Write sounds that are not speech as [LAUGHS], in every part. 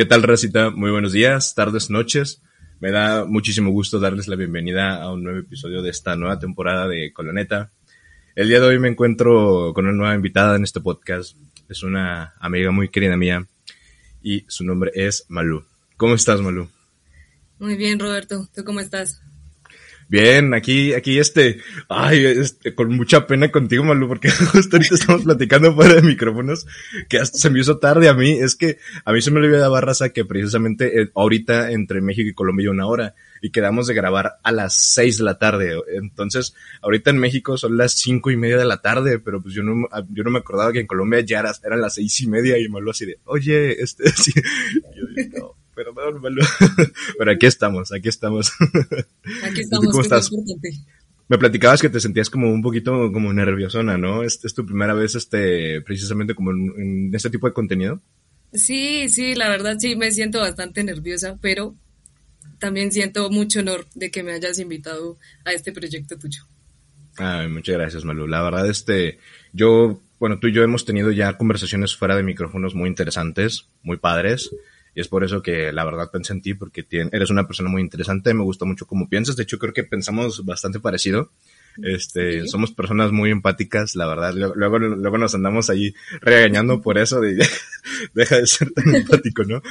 ¿Qué tal, Racita? Muy buenos días, tardes, noches. Me da muchísimo gusto darles la bienvenida a un nuevo episodio de esta nueva temporada de Coloneta. El día de hoy me encuentro con una nueva invitada en este podcast. Es una amiga muy querida mía y su nombre es Malú. ¿Cómo estás, Malú? Muy bien, Roberto. ¿Tú cómo estás? Bien, aquí, aquí este, ay, este, con mucha pena contigo, Malu, porque [LAUGHS] justo ahorita estamos platicando fuera de micrófonos, que hasta se me hizo tarde a mí, es que a mí se me olvidaba raza que precisamente eh, ahorita entre México y Colombia una hora, y quedamos de grabar a las seis de la tarde, entonces, ahorita en México son las cinco y media de la tarde, pero pues yo no, yo no me acordaba que en Colombia ya era, eran las seis y media, y Malu así de, oye, este, [LAUGHS] sí, yo digo, no pero [LAUGHS] Pero aquí estamos, aquí estamos. [LAUGHS] Aquí estamos. ¿Cómo estás? Me platicabas que te sentías como un poquito como nerviosona, ¿no? ¿Es, es tu primera vez, este, precisamente como en, este tipo de contenido? Sí, sí, la verdad sí me siento bastante nerviosa, pero también siento mucho honor de que me hayas invitado a este proyecto tuyo. Ay, muchas gracias, Malu. La verdad, este, yo, bueno, tú y yo hemos tenido ya conversaciones fuera de micrófonos muy interesantes, muy padres. Y es por eso que la verdad pensé en ti, porque eres una persona muy interesante, me gusta mucho cómo piensas. De hecho, creo que pensamos bastante parecido. Este, somos personas muy empáticas, la verdad. Luego, luego nos andamos ahí regañando por eso de [LAUGHS] deja de ser tan empático, ¿no?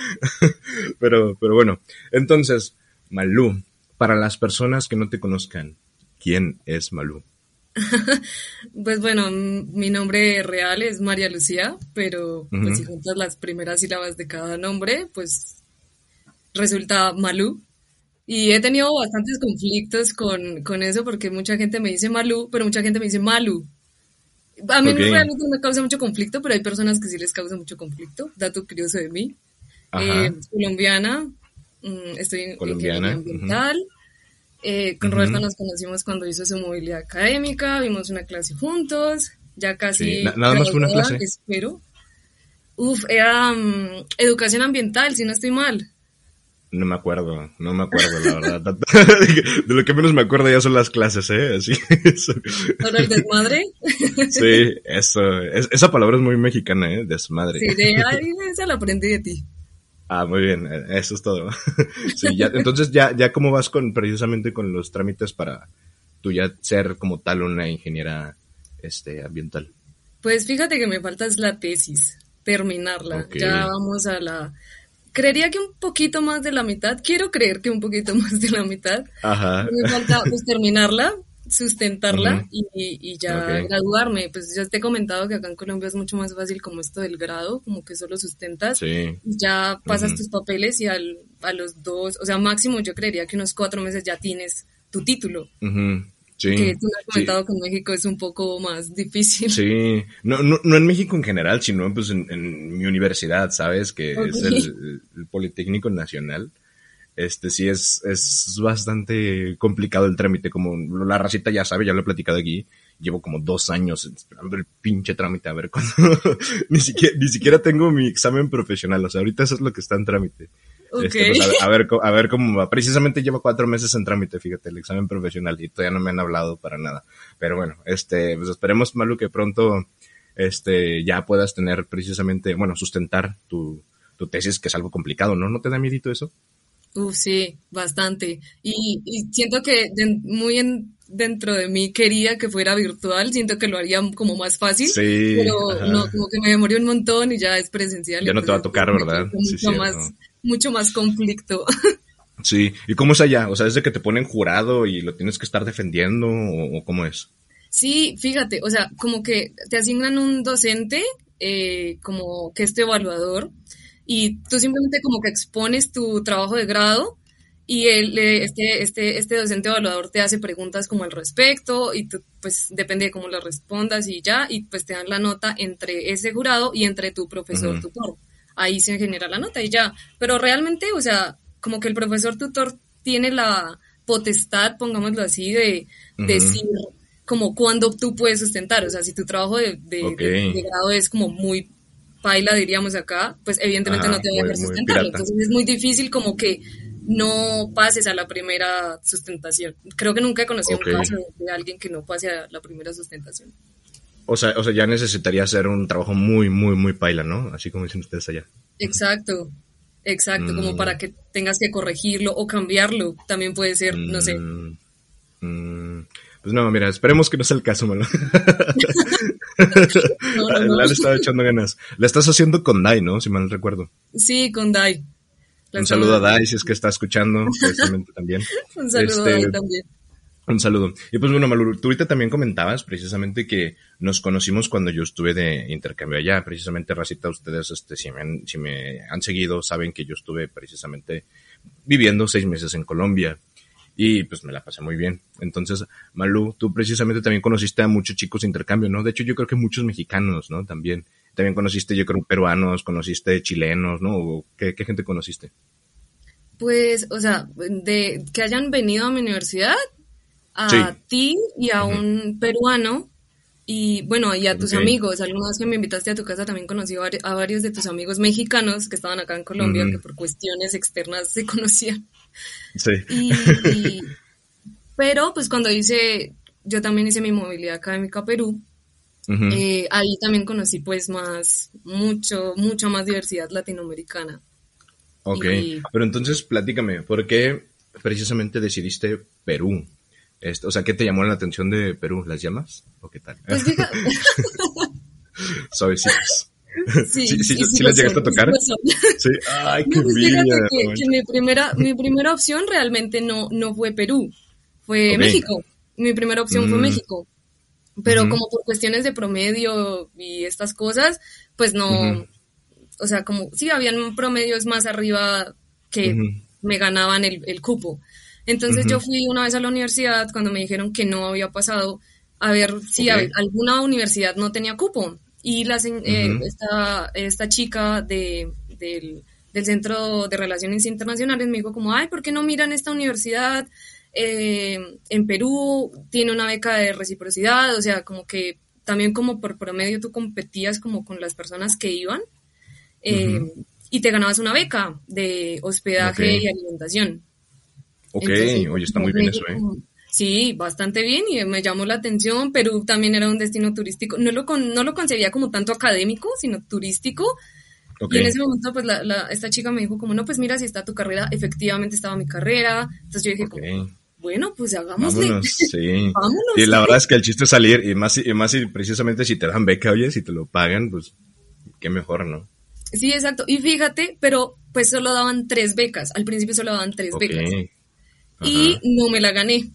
[LAUGHS] pero, pero bueno. Entonces, Malú, para las personas que no te conozcan, ¿quién es Malú? [LAUGHS] pues bueno, mi nombre real es María Lucía, pero pues si juntas las primeras sílabas de cada nombre, pues resulta Malú. Y he tenido bastantes conflictos con, con, eso porque mucha gente me dice Malú, pero mucha gente me dice Malu. A mí realmente no me causa mucho conflicto, pero hay personas que sí les causa mucho conflicto. Dato curioso de mí. Eh, colombiana, mm, estoy en colombiana, ambiental. Eh, con Roberto nos conocimos cuando hizo su movilidad académica, vimos una clase juntos, ya casi... nada más fue una clase. Espero. Uf, era mm, educación ambiental, si no estoy mal. No me acuerdo, no me acuerdo, la verdad. [LAUGHS] de lo que menos me acuerdo ya son las clases, ¿eh? Así. ¿Por el desmadre? [LAUGHS] sí, eso. esa palabra es muy mexicana, ¿eh? Desmadre. Sí, de ahí esa la aprendí de ti. Ah, muy bien, eh, eso es todo. [LAUGHS] sí, ya, entonces ya, ya cómo vas con precisamente con los trámites para tú ya ser como tal una ingeniera este ambiental. Pues fíjate que me falta es la tesis, terminarla. Ya vamos a la creería que un poquito más de la mitad, quiero creer que un poquito [LAUGHS] más de la mitad. Ajá. Me falta pues terminarla sustentarla y, ya graduarme. Pues ya te he comentado que acá en Colombia es mucho más fácil como esto del grado, como que solo sustentas, ya pasas tus papeles y al, a los dos, o sea, máximo yo creería que unos cuatro meses ya tienes tu título. Sí, que tú has comentado que en México es un poco más difícil. Sí, no, no, no en México en general, sino pues en, mi universidad, ¿sabes? Que es el, Politécnico Nacional este sí es, es bastante complicado el trámite, como la racita ya sabe, ya lo he platicado aquí, llevo como dos años esperando el pinche trámite a ver cuándo, [LAUGHS] ni siquiera, ni siquiera tengo mi examen profesional, o sea, ahorita eso es lo que está en trámite. Este, pues, a, ver, a ver cómo va. Precisamente llevo cuatro meses en trámite, fíjate, el examen profesional y todavía no me han hablado para nada. Pero bueno, este, pues esperemos, Malu, que pronto, este, ya puedas tener precisamente, bueno, sustentar tu, tu tesis, que es algo complicado, ¿no? ¿No te da miedito eso? Uf, sí, bastante. Y, siento que muy en, dentro de mí quería que fuera virtual, siento que lo haría como más fácil, sí, pero no, como que me demoré un montón y ya es presencial. Ya no te va a tocar, ¿verdad? Mucho, más, mucho más conflicto. [LAUGHS] Sí, ¿y cómo es allá? O sea, ¿es de que te ponen jurado y lo tienes que estar defendiendo o, cómo es? Sí, fíjate, o sea, como que te asignan un docente eh, como que este evaluador y tú simplemente como que expones tu trabajo de grado y él, este, este, este docente evaluador te hace preguntas como al respecto y tú, pues depende de cómo lo respondas y ya, y pues te dan la nota entre ese jurado y entre tu profesor tutor. ahí se genera la nota y ya. Pero realmente, o sea, como que el profesor tutor tiene la potestad, pongámoslo así, de decir como cuándo tú puedes sustentar. O sea, si tu trabajo de, grado es como muy paila, diríamos acá, pues evidentemente no te voy a dejar sustentarlo. Entonces es muy difícil como que no pases a la primera sustentación. Creo que nunca he conocido un caso de alguien que no pase a la primera sustentación. O sea, o sea, ya necesitaría hacer un trabajo muy, muy, muy paila, ¿no? Así como dicen ustedes allá. Exacto, exacto, como para mm. que tengas que corregirlo o cambiarlo, también puede ser, no sé. Mm, mm. Pues no, mira, esperemos que no sea el caso, malo. [LAUGHS] [LAUGHS] no, no, Le estaba echando ganas. La estás haciendo con Dai, ¿no? Si mal recuerdo. Sí, con Dai. un saludo a Dai, si es que está escuchando, [LAUGHS] también. un saludo a Dai este, también. Un saludo. Y pues bueno, Maluru, tú ahorita también comentabas precisamente que nos conocimos cuando yo estuve de intercambio allá. Precisamente, Racita, ustedes, este, si me han, si me han seguido, saben que yo estuve precisamente viviendo seis meses en Colombia y pues me la pasé muy bien. Entonces, Malú, tú precisamente también conociste a muchos chicos de intercambio, ¿no? De hecho, yo creo que muchos mexicanos, ¿no? También. También conociste, yo creo, peruanos, conociste chilenos, ¿no? ¿Qué, gente conociste? Pues, o sea, de que hayan venido a mi universidad, a ti y a un peruano, y bueno, y a tus amigos, alguna vez que me invitaste a tu casa también conocí a varios de tus amigos mexicanos que estaban acá en Colombia, que por cuestiones externas se conocían. Sí. pero pues cuando hice, yo también hice mi movilidad académica a Perú, eh, ahí también conocí pues más, mucho, mucha más diversidad latinoamericana. Ok, pero entonces platícame, ¿por qué precisamente decidiste Perú? Este, o sea, ¿qué te llamó la atención de Perú? ¿Las llamas? ¿O qué tal? Pues. [LAUGHS] Suavecitos. [LAUGHS] Sí, sí, sí, sí, las llegaste a tocar. [LAUGHS] Sí, ay, qué pues que, mi primera, mi primera opción realmente no, no fue Perú, fue México. Mi primera opción fue mm. México. Pero como por cuestiones de promedio y estas cosas, pues no, o sea, como sí habían promedios más arriba que me ganaban el, el cupo. Entonces yo fui una vez a la universidad cuando me dijeron que no había pasado a ver si alguna universidad no tenía cupo. Y la, eh, esta, chica de, del, Centro de Relaciones Internacionales me dijo como, ay, ¿por qué no miran esta universidad? Eh, en Perú tiene una beca de reciprocidad, o sea, como que también como por promedio tú competías como con las personas que iban eh, y te ganabas una beca de hospedaje y alimentación. Ok, oye, está muy bien eso, ¿eh? Sí, bastante bien y me llamó la atención. Perú también era un destino turístico. No lo, no lo concebía como tanto académico, sino turístico. Y en ese momento, pues, la, esta chica me dijo como, no, pues mira, si está tu carrera, efectivamente estaba mi carrera. Entonces yo dije como, bueno, pues hagámosle. Vámonos, sí. [LAUGHS] Vámonos. Y la verdad es que el chiste es salir, y más, y más y precisamente si te dan beca, oye, si te lo pagan, pues, qué mejor, ¿no? Sí, exacto. Y fíjate, pero pues solo daban tres becas. Al principio solo daban tres becas y no me la gané.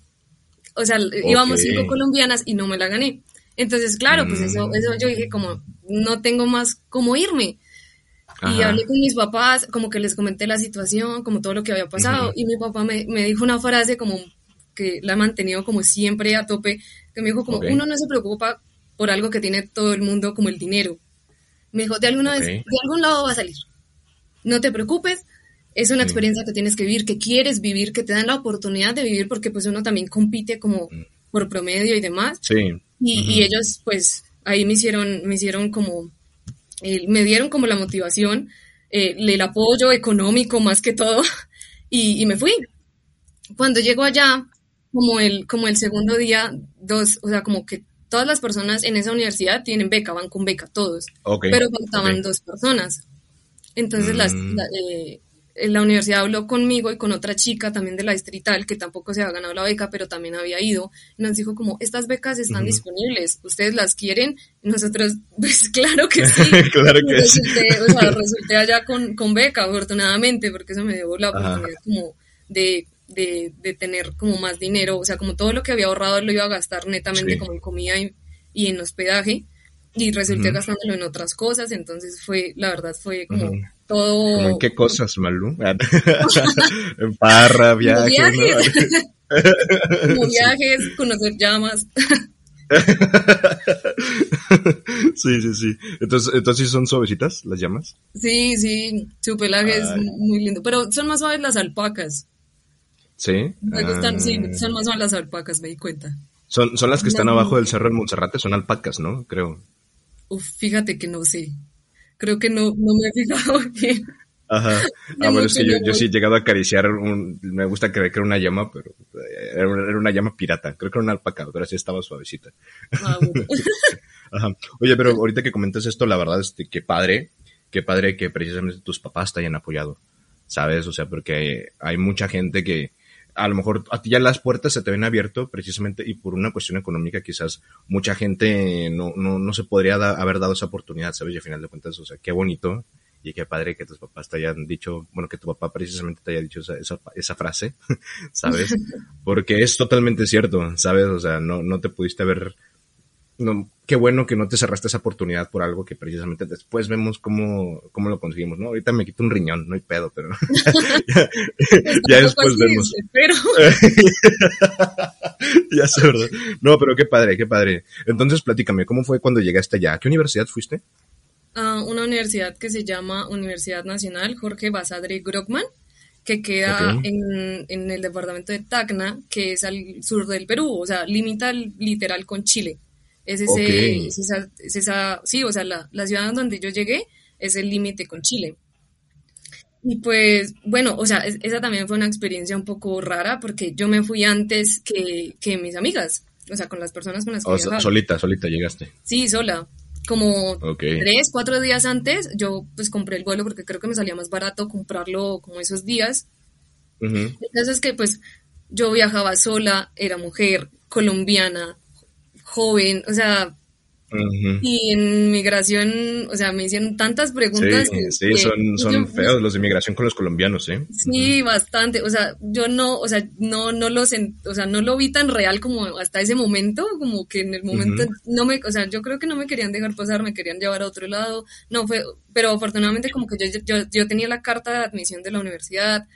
O sea, íbamos cinco colombianas y no me la gané. Entonces, claro, pues eso, mm. eso yo dije como, no tengo más cómo irme. Y hablé con mis papás, como que les comenté la situación, como todo lo que había pasado, y mi papá me, me, dijo una frase como que la ha mantenido como siempre a tope, que me dijo como, uno no se preocupa por algo que tiene todo el mundo como el dinero. Me dijo, de alguna vez, de algún lado va a salir. No te preocupes, es una experiencia que tienes que vivir, que quieres vivir, que te dan la oportunidad de vivir porque pues uno también compite como mm. por promedio y demás. Sí. Y, ellos pues ahí me hicieron, me hicieron como, me dieron como la motivación, eh, el apoyo económico más que todo [LAUGHS] y, me fui. Cuando llego allá, como el, como el segundo día, dos, o sea, como que todas las personas en esa universidad tienen beca, van con beca, todos. pero faltaban dos personas. Entonces las, mm. eh, la universidad habló conmigo y con otra chica también de la distrital que tampoco se había ganado la beca, pero también había ido. Y nos dijo como, estas becas están disponibles, ¿ustedes las quieren? Y nosotros, [LAUGHS] pues claro que sí. [LAUGHS] claro que sí. O sea, resulté allá con, con beca, afortunadamente, porque eso me dio la oportunidad como de, de, de, tener como más dinero. O sea, como todo lo que había ahorrado lo iba a gastar netamente como en comida y, y en hospedaje. Y resulté gastándolo en otras cosas, entonces fue, la verdad fue como todo... en qué cosas, Malú? [LAUGHS] en parra, viajes. Viajes, [LAUGHS] viajes conocer llamas. [LAUGHS] sí, sí, sí. Entonces, entonces son suavecitas las llamas. Sí, sí, su pelaje es muy lindo, pero son más suaves las alpacas. Sí. Me gustan, sí, ah. son más suaves las alpacas, me di cuenta. Son, son las que están abajo del cerro en Monserrate, son alpacas, ¿no? Creo. Uf, fíjate que no sé. Creo que no, no me he fijado [LAUGHS] bien. Ajá. [LAUGHS] Ah, bueno, es que yo, yo, sí he llegado a acariciar un, me gusta creer que era una llama, pero eh, era una, llama pirata. Creo que era una alpaca, pero así estaba suavecita. Ah, [LAUGHS] Ajá. Oye, pero ahorita que comentas esto, la verdad es que qué padre, qué padre que precisamente tus papás te hayan apoyado, ¿sabes? O sea, porque hay mucha gente que a lo mejor a ti ya las puertas se te ven abierto precisamente y por una cuestión económica quizás mucha gente no, no, no se podría haber dado esa oportunidad, ¿sabes? Y al final de cuentas, o sea, qué bonito y qué padre que tus papás te hayan dicho, bueno, que tu papá precisamente te haya dicho esa, esa, frase, [LAUGHS] ¿sabes? [LAUGHS] Porque es totalmente cierto, ¿sabes? O sea, no, no te pudiste haber, no, qué bueno que no te cerraste esa oportunidad por algo que precisamente después vemos cómo, cómo lo conseguimos, ¿no? Ahorita me quito un riñón, no hay pedo, pero [LAUGHS] ya, después vemos. Pero... [LAUGHS] ya sé, ¿verdad? No, pero qué padre, qué padre. Entonces, platícame, ¿cómo fue cuando llegaste allá? ¿A qué universidad fuiste? a una universidad que se llama Universidad Nacional Jorge Basadre Grockman, que queda en, en, el departamento de Tacna, que es al sur del Perú, o sea, limita literal con Chile. Es ese, esa, esa, sí, o sea, la, la ciudad donde yo llegué es el límite con Chile. Y pues, bueno, o sea, esa también fue una experiencia un poco rara porque yo me fui antes que, que mis amigas, o sea, con las personas con las que o Solita, solita llegaste. Sí, sola como tres, cuatro días antes, yo pues compré el vuelo porque creo que me salía más barato comprarlo como esos días. Entonces que pues yo viajaba sola, era mujer, colombiana, joven, o sea, y en migración, o sea, me hicieron tantas preguntas. Sí, son, son feos los de migración con los colombianos, ¿eh? Sí, bastante. O sea, yo no, o sea, no, no lo o sea, no lo vi tan real como hasta ese momento, como que en el momento no me, o sea, yo creo que no me querían dejar pasar, me querían llevar a otro lado. No fue, pero afortunadamente como que yo, yo, yo tenía la carta de admisión de la universidad,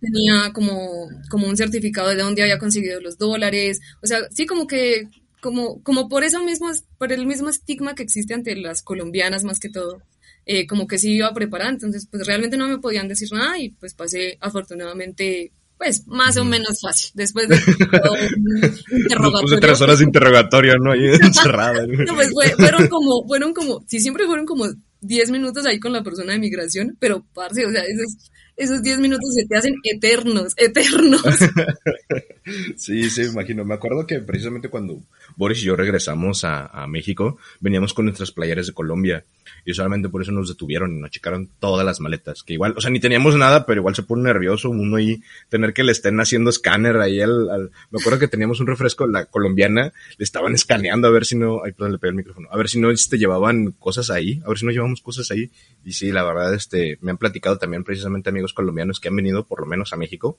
tenía como, como un certificado de dónde había conseguido los dólares, o sea, sí como que como, como por eso mismo, por el mismo estigma que existe ante las colombianas más que todo, eh, como que sí iba a preparar, entonces pues realmente no me podían decir nada y pues pasé afortunadamente pues más o menos fácil, después de [LAUGHS] un interrogatorio. tres horas de interrogatorio, ¿no? Ahí [LAUGHS] encerrada. no, pues fueron como, fueron como, sí, siempre fueron como 10 minutos ahí con la persona de migración, pero parce, o sea, esos, esos 10 minutos se te hacen eternos, eternos. [LAUGHS] sí, sí, me imagino. Me acuerdo que precisamente cuando Boris y yo regresamos a, a México, veníamos con nuestras playeras de Colombia y solamente por eso nos detuvieron y nos checaron todas las maletas, que igual, o sea, ni teníamos nada, pero igual se pone nervioso uno ahí tener que le estén haciendo escáner ahí al, me acuerdo que teníamos un refresco, la colombiana, le estaban escaneando a ver si no, ay, perdón, le pegué el micrófono, a ver si no, este, llevaban cosas ahí, a ver si no llevamos cosas ahí, y sí, la verdad, este, me han platicado también precisamente amigos colombianos que han venido por lo menos a México,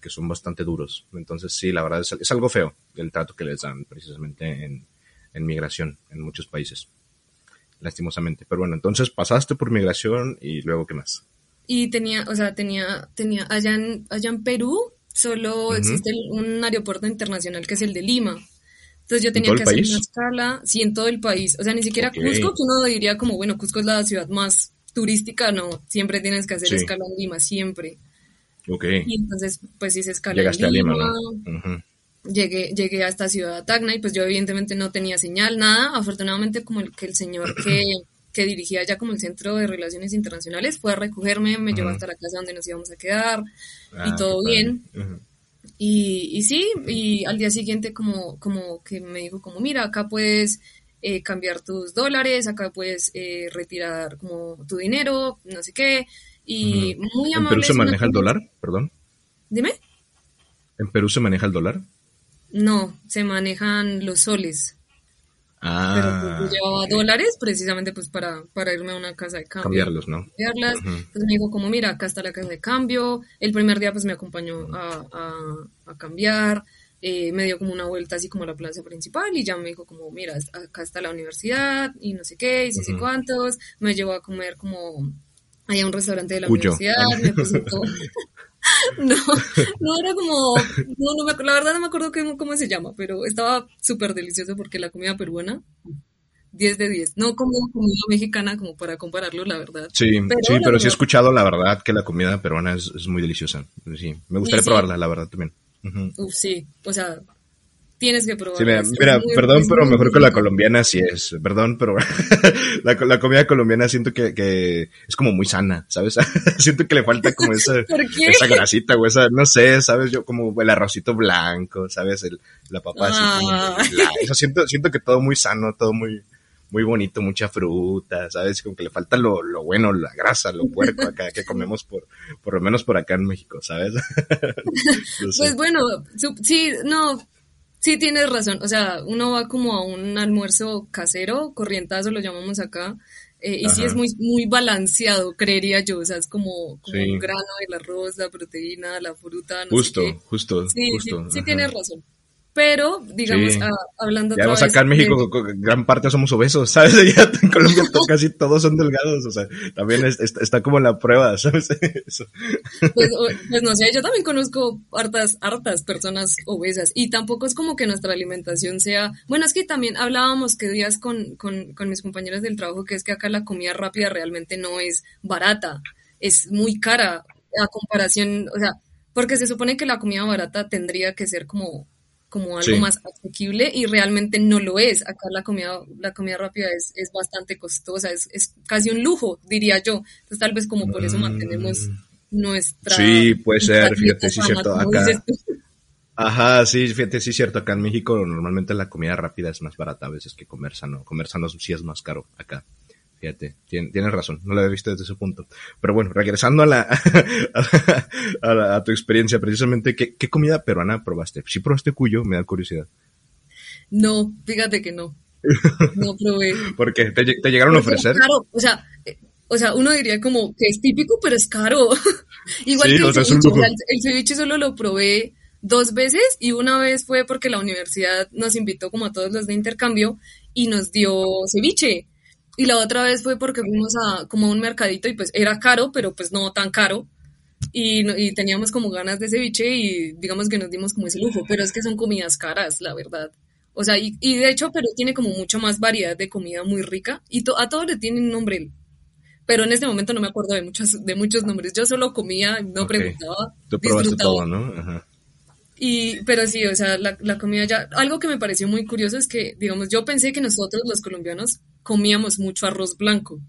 que son bastante duros, entonces sí, la verdad es, es algo feo el trato que les dan precisamente en, en migración en muchos países lastimosamente. Pero bueno, entonces pasaste por migración y luego qué más. Y tenía, o sea, tenía, tenía, allá en, allá en Perú solo existe un aeropuerto internacional que es el de Lima. Entonces yo tenía que hacer una escala, sí, en todo el país. O sea, ni siquiera Cusco, que uno diría como, bueno, Cusco es la ciudad más turística, no, siempre tienes que hacer escala en Lima, siempre. Ok. Y entonces, pues hice escala Llegaste en Lima. A Lima, ¿no? llegué, llegué a esta ciudad de Tacna y pues yo evidentemente no tenía señal, nada. Afortunadamente como el, que el señor [CLEARS THROAT] que, que dirigía ya como el Centro de Relaciones Internacionales fue a recogerme, me llevó hasta la casa donde nos íbamos a quedar y ah, todo bien. y, y sí, y al día siguiente como, como que me dijo como, mira, acá puedes eh, cambiar tus dólares, acá puedes eh, retirar como tu dinero, no sé qué. Y muy amable. ¿En Perú se maneja el dólar? Perdón. Dime. ¿En Perú se maneja el dólar? No, se manejan los soles. Ah. Pero pues, yo llevaba dólares precisamente pues para, para irme a una casa de cambio. Cambiarlos, ¿no? Cambiarlas. Entonces me dijo como, mira, acá está la casa de cambio. El primer día pues me acompañó a, a, cambiar. Eh, me dio como una vuelta así como a la plaza principal y ya me dijo como, mira, acá está la universidad y no sé qué, y no sé cuántos. Me llevó a comer como allá un restaurante de la universidad, me presentó, [LAUGHS] No, no era como, no, no la verdad no me acuerdo cómo, cómo se llama, pero estaba súper delicioso porque la comida peruana 10 de 10. No como comida mexicana como para compararlo, la verdad. Sí, sí, pero sí he escuchado la verdad que la comida peruana es, muy deliciosa. Sí, me gustaría probarla, la verdad también. Uf, sí, o sea, tienes que probar. Sí, mira, perdón, pero mejor que la colombiana sí es. Perdón, pero [LAUGHS] la, comida colombiana siento que, es como muy sana, ¿sabes? [LAUGHS] siento que le falta como esa, [LAUGHS] esa grasita o esa, no sé, ¿sabes? Yo como el arrocito blanco, ¿sabes? El, la papa así ah. siento, siento que todo muy sano, todo muy, muy bonito, mucha fruta, ¿sabes? Como que le falta lo, lo bueno, la grasa, lo puerco [LAUGHS] acá que comemos por, por lo menos por acá en México, ¿sabes? [LAUGHS] pues bueno, sí, no, Sí, tienes razón. O sea, uno va como a un almuerzo casero, corrientazo lo llamamos acá, eh, y sí es muy, muy balanceado, creería yo. O sea, es como, como un grano, el arroz, la proteína, la fruta. No justo, sé justo, sí, justo. Sí, sí tienes razón. Pero, digamos, ah, hablando ya acá en México, gran parte somos obesos, [LAUGHS] ¿sabes? Ya en Colombia [LAUGHS] casi todos son delgados, o sea, también está como la prueba, [LAUGHS] ¿sabes? Pues, pues, no sé, yo también conozco hartas, hartas personas obesas y tampoco es como que nuestra alimentación sea, bueno, es que también hablábamos que días con, con, con mis compañeros del trabajo que es que acá la comida rápida realmente no es barata, es muy cara a comparación, o sea, porque se supone que la comida barata tendría que ser como como algo más asequible y realmente no lo es. Acá la comida, la comida rápida es, es bastante costosa, es, es, casi un lujo, diría yo. Entonces tal vez como por eso mantenemos mm. nuestra... Sí, puede ser, fíjate, sí es cierto. Acá... Ajá, sí, fíjate, sí es cierto. Acá en México normalmente la comida rápida es más barata a veces que comer sano. Comer sano sí es más caro acá. Fíjate, tienes razón, no lo había visto desde ese punto. Pero bueno, regresando a la, [LAUGHS] a, tu experiencia, precisamente, ¿qué, comida peruana probaste? Si probaste cuyo, me da curiosidad. No, fíjate que no. No probé. [LAUGHS] ¿Por qué? ¿Te, llegaron a ofrecer? Claro, o sea, o sea, uno diría como que es típico, pero es caro. [LAUGHS] Igual que el, ceviche, el ceviche solo lo probé dos veces y una vez fue porque la universidad nos invitó como a todos los de intercambio y nos dio ceviche. Y la otra vez fue porque fuimos a como a un mercadito y pues era caro, pero pues no tan caro. Y, y, teníamos como ganas de ceviche y digamos que nos dimos como ese lujo, pero es que son comidas caras, la verdad. O sea, y, y de hecho, pero tiene como mucho más variedad de comida muy rica y a todos le tienen nombre. Pero en este momento no me acuerdo de muchos, de muchos nombres. Yo solo comía, no preguntaba. Tú probaste todo, ¿no? Ajá. Y, pero sí, o sea, la, la, comida ya, algo que me pareció muy curioso es que, digamos, yo pensé que nosotros los colombianos comíamos mucho arroz blanco,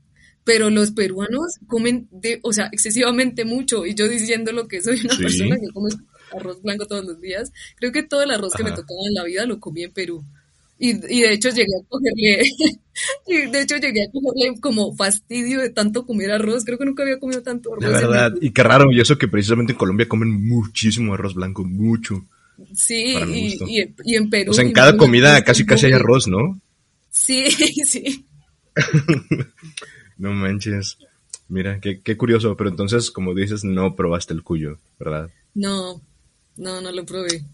pero los peruanos comen, de, o sea, excesivamente mucho, y yo diciendo lo que soy una persona que come arroz blanco todos los días, creo que todo el arroz que me tocaba en la vida lo comí en Perú. Y, y de hecho llegué a cogerle, [LAUGHS] y de hecho llegué a cogerle como fastidio de tanto comer arroz. Creo que nunca había comido tanto arroz. De verdad, y qué raro, y eso que precisamente en Colombia comen muchísimo arroz blanco, mucho. Sí, y, y, en Perú. O sea, en cada comida casi casi hay arroz, ¿no? Sí, [LAUGHS] sí. [LAUGHS] no manches. Mira, qué, qué curioso, pero entonces, como dices, no probaste el cuyo, ¿verdad? No, no, no lo probé.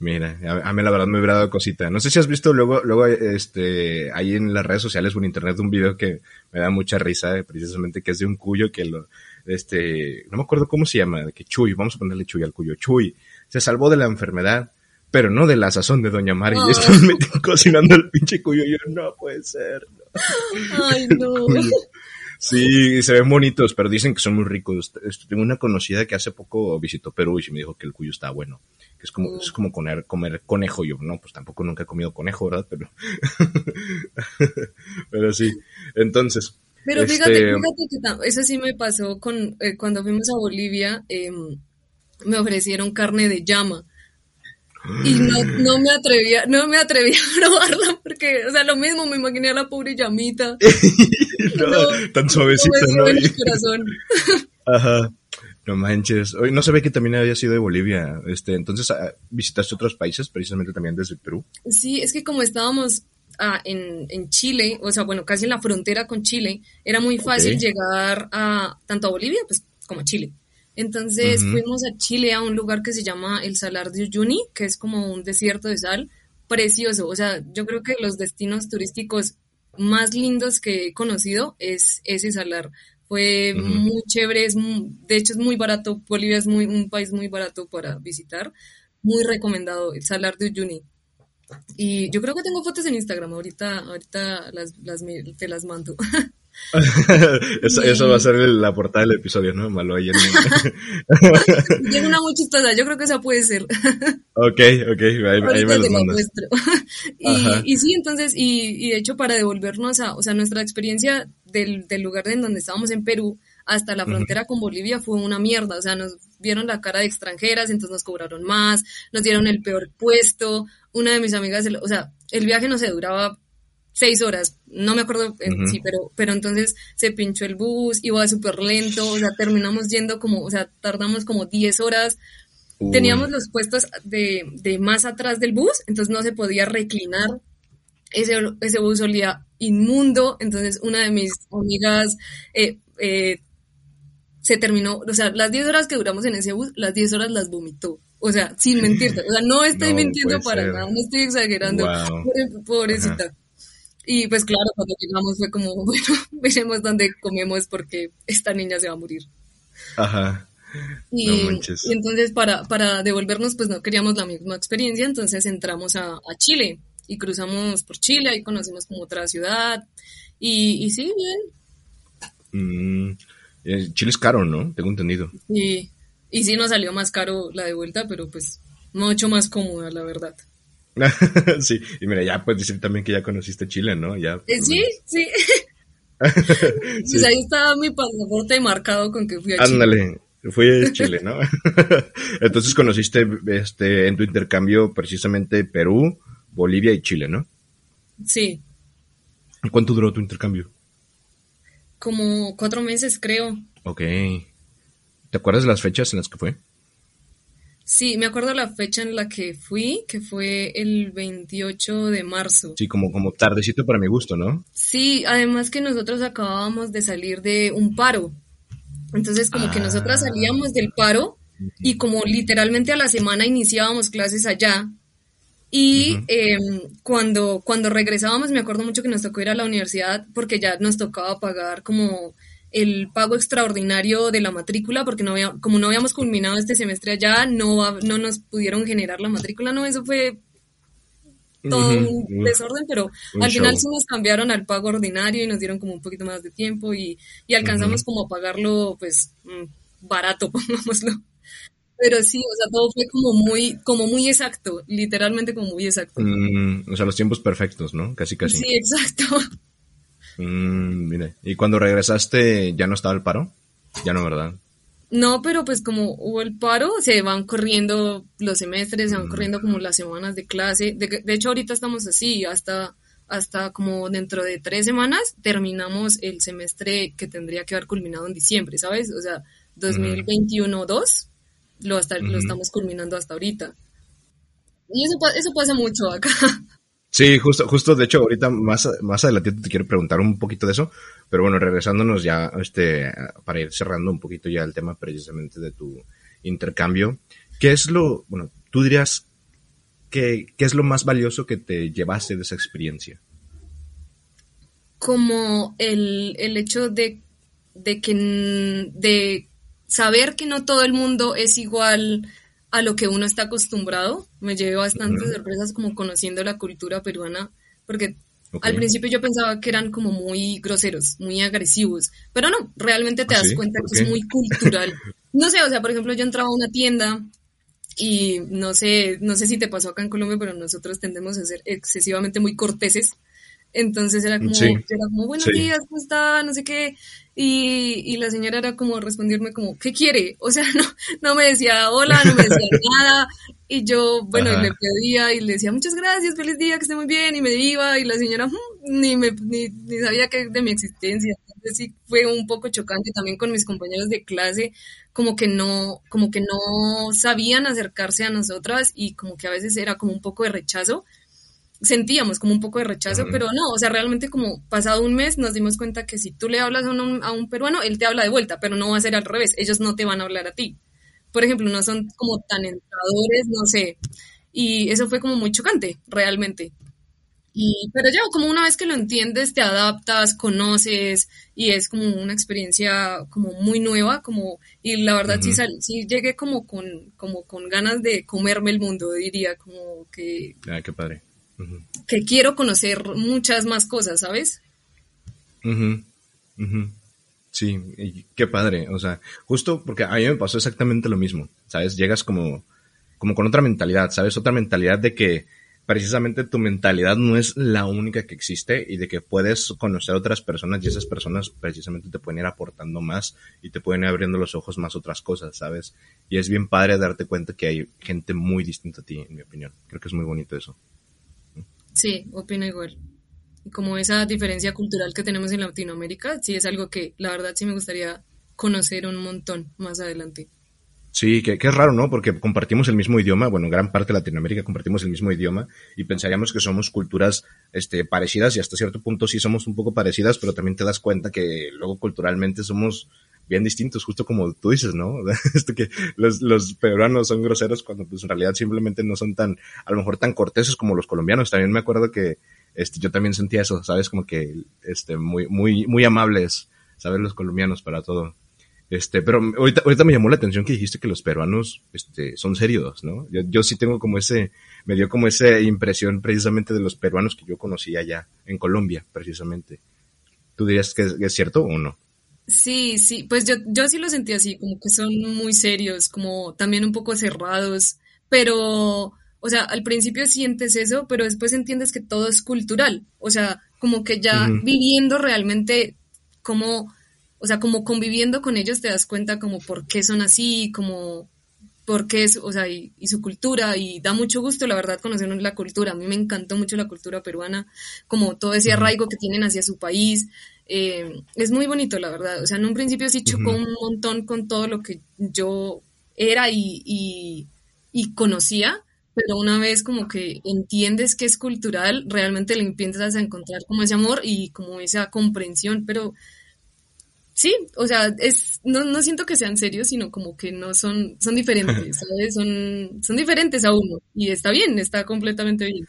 Mira, a, mí la verdad me hubiera dado cosita. No sé si has visto luego, luego este, ahí en las redes sociales o en internet un video que me da mucha risa, eh, precisamente que es de un cuyo que lo, este, no me acuerdo cómo se llama, que Chuy, vamos a ponerle Chuy al cuyo. Chuy se salvó de la enfermedad, pero no de la sazón de Doña Mari. Y estoy [LAUGHS] cocinando el pinche cuyo yo, no puede ser. Ay, [LAUGHS] no. Sí, se ven bonitos, pero dicen que son muy ricos. Tengo una conocida que hace poco visitó Perú y me dijo que el cuyo está bueno que es como, es como comer, comer conejo. Yo, no, pues tampoco nunca he comido conejo, ¿verdad? Pero, [LAUGHS] pero sí. Entonces. Pero fíjate, este, fíjate que eso sí me pasó con, eh, cuando fuimos a Bolivia, em, me ofrecieron carne de llama. Y no, no, me atrevía, no me atrevía a probarla porque, o sea, lo mismo me imaginé a la pobre llamita. [LAUGHS] no, tan suavecita, ¿no? corazón. [LAUGHS] Ajá. No manches. Hoy no sabía que también había sido de Bolivia. Este, entonces, ah, ¿visitaste otros países precisamente también desde Perú? Sí, es que como estábamos ah, en, en, Chile, o sea, bueno, casi en la frontera con Chile, era muy fácil llegar a tanto a Bolivia pues como a Chile. Entonces fuimos a Chile a un lugar que se llama el Salar de Uyuni, que es como un desierto de sal precioso. O sea, yo creo que los destinos turísticos más lindos que he conocido es ese salar. Fue muy chévere, es de hecho es muy barato, Bolivia es muy, un país muy barato para visitar, muy recomendado, el Salar de Uyuni. Y yo creo que tengo fotos en Instagram, ahorita, ahorita las, las, te las mando. [LAUGHS] [LAUGHS] eso, va a ser la portada del episodio, ¿no? Malo ayer. Tiene [LAUGHS] una muy chistosa, yo creo que esa puede ser. [LAUGHS] ok, ok, ahí, me lo mandas. Y, y, sí, entonces, y, y, de hecho para devolvernos a, o sea, nuestra experiencia del, del lugar en donde estábamos en Perú hasta la frontera con Bolivia fue una mierda, o sea, nos vieron la cara de extranjeras, entonces nos cobraron más, nos dieron el peor puesto, una de mis amigas, o sea, el viaje no se duraba seis horas, no me acuerdo en sí, pero, pero entonces se pinchó el bus, iba súper lento, o sea, terminamos yendo como, o sea, tardamos como diez horas, teníamos los puestos de, de, más atrás del bus, entonces no se podía reclinar, ese, ese bus olía inmundo, entonces una de mis amigas eh, eh, se terminó, o sea, las 10 horas que duramos en ese bus, las 10 horas las vomitó. O sea, sin mentirte. O sea, no estoy [LAUGHS] mintiendo para nada, no estoy exagerando. Pobrecita. Y pues claro, cuando llegamos fue como, [LAUGHS] bueno, veremos dónde comemos porque esta niña se va a morir. Ajá. Y, y entonces para, para devolvernos, pues no queríamos la misma experiencia, entonces entramos a, a Chile y cruzamos por Chile, ahí conocimos como otra ciudad. Y, y sí, bien. Mm, eh, Chile es caro, ¿no? Tengo entendido. Sí, y sí nos salió más caro la de vuelta, pero pues mucho más cómoda, la verdad. [LAUGHS] sí, y mira, ya puedes decir también que ya conociste Chile, ¿no? Ya, eh, sí, sí. [LAUGHS] Pues ahí estaba mi pasaporte marcado con que fui a Chile. Ándale, fui a Chile, ¿no? [LAUGHS] Entonces conociste este, en tu intercambio precisamente Perú, Bolivia y Chile, ¿no? Sí. ¿Cuánto duró tu intercambio? Como cuatro meses, creo. Ok. ¿Te acuerdas de las fechas en las que fue? Sí, me acuerdo la fecha en la que fui, que fue el 28 de marzo. Sí, como, como tardecito para mi gusto, ¿no? Sí, además que nosotros acabábamos de salir de un paro. Entonces, como que nosotras ah. salíamos del paro y como literalmente a la semana iniciábamos clases allá, y em, cuando, cuando regresábamos, me acuerdo mucho que nos tocó ir a la universidad porque ya nos tocaba pagar como el pago extraordinario de la matrícula, porque no había, como no habíamos culminado este semestre allá, no, no nos pudieron generar la matrícula, no, eso fue todo un desorden, pero al final sí nos cambiaron al pago ordinario y nos dieron como un poquito más de tiempo y, y alcanzamos como a pagarlo pues mm, barato, [LAUGHS] pongámoslo. Pero sí, o sea, todo fue como muy, como muy exacto, literalmente como muy exacto. Mm, o sea, los tiempos perfectos, ¿no? Casi, casi. Sí, exacto. Mm, mire, ¿y cuando regresaste ya no estaba el paro? Ya no, ¿verdad? No, pero pues como hubo el paro, se van corriendo los semestres, se van mm. corriendo como las semanas de clase. De, de, hecho, ahorita estamos así, hasta, hasta como dentro de tres semanas terminamos el semestre que tendría que haber culminado en diciembre, ¿sabes? O sea, 2021-2 lo, hasta, lo estamos culminando hasta ahorita. Y eso, eso pasa mucho acá. [LAUGHS] Sí, justo, justo, de hecho, ahorita más, más adelante te quiero preguntar un poquito de eso, pero bueno, regresándonos ya, este, para ir cerrando un poquito ya el tema precisamente de tu intercambio, ¿qué es lo, bueno, tú dirías, que, qué es lo más valioso que te llevaste de esa experiencia? Como el, el hecho de, de que, de saber que no todo el mundo es igual a lo que uno está acostumbrado. Me llevé bastantes sorpresas como conociendo la cultura peruana, porque al principio yo pensaba que eran como muy groseros, muy agresivos, pero no, realmente te ¿Ah, das cuenta que es muy cultural. [LAUGHS] No sé, o sea, por ejemplo, yo entraba a una tienda y no sé, no sé si te pasó acá en Colombia, pero nosotros tendemos a ser excesivamente muy corteses. Entonces era como, era como buenos días, ¿cómo está? No sé qué. Y, y, la señora era como responderme como, ¿qué quiere? [LAUGHS] O sea, no, no me decía hola, no me decía [LAUGHS] nada. Y yo, bueno, le pedía y le decía muchas gracias, feliz día, que esté muy bien. Y me iba y la señora mm", ni, me, ni, ni sabía que de mi existencia. Entonces sí fue un poco chocante también con mis compañeros de clase, como que no, como que no sabían acercarse a nosotras y como que a veces era como un poco de rechazo sentíamos como un poco de rechazo, pero no, o sea, realmente como pasado un mes nos dimos cuenta que si tú le hablas a un, a un peruano, él te habla de vuelta, pero no va a ser al revés, ellos no te van a hablar a ti. Por ejemplo, no son como tan entradores, no sé. Y eso fue como muy chocante, realmente. Y, pero ya, como una vez que lo entiendes, te adaptas, conoces y es como una experiencia como muy nueva, como, y la verdad sí, sí llegué como con, como con ganas de comerme el mundo, diría, como que... Ah, qué padre que quiero conocer muchas más cosas, ¿sabes? Sí, qué padre. O sea, justo porque a mí me pasó exactamente lo mismo, ¿sabes? Llegas como, como con otra mentalidad, ¿sabes? Otra mentalidad de que precisamente tu mentalidad no es la única que existe y de que puedes conocer a otras personas y esas personas precisamente te pueden ir aportando más y te pueden ir abriendo los ojos más otras cosas, ¿sabes? Y es bien padre darte cuenta que hay gente muy distinta a ti, en mi opinión. Creo que es muy bonito eso. Sí, opino igual. Como esa diferencia cultural que tenemos en Latinoamérica, sí es algo que la verdad sí me gustaría conocer un montón más adelante. Sí, que, es raro, ¿no? Porque compartimos el mismo idioma, bueno, gran parte de Latinoamérica compartimos el mismo idioma y pensaríamos que somos culturas este, parecidas y hasta cierto punto sí somos un poco parecidas, pero también te das cuenta que luego culturalmente somos bien distintos, justo como tú dices, ¿no? [LAUGHS] Esto que los, los peruanos son groseros cuando pues en realidad simplemente no son tan, a lo mejor tan corteses como los colombianos. También me acuerdo que este, yo también sentía eso, ¿sabes? Como que este, muy, muy, muy amables, ¿sabes? Los colombianos para todo. Este, pero ahorita, ahorita me llamó la atención que dijiste que los peruanos, este, son serios, ¿no? Yo, yo sí tengo como ese, me dio como esa impresión precisamente de los peruanos que yo conocí allá, en Colombia, precisamente. ¿Tú dirías que es, cierto o no? Sí, sí, pues yo, yo sí lo sentí así, como que son muy serios, como también un poco cerrados, pero, o sea, al principio sientes eso, pero después entiendes que todo es cultural, o sea, como que ya viviendo realmente como o sea, como conviviendo con ellos te das cuenta como por qué son así, como por qué es, o sea, y, su cultura, y da mucho gusto, la verdad, conocer la cultura. A mí me encantó mucho la cultura peruana, como todo ese arraigo que tienen hacia su país. Eh, es muy bonito, la verdad. O sea, en un principio sí chocó un montón con todo lo que yo era y, y, y conocía, pero una vez como que entiendes que es cultural, realmente le empiezas a encontrar como ese amor y como esa comprensión, pero sí, o sea, es, no, no siento que sean serios, sino como que no son, son diferentes, [LAUGHS] ¿sabes? Son, son diferentes a uno. Y está bien, está completamente bien.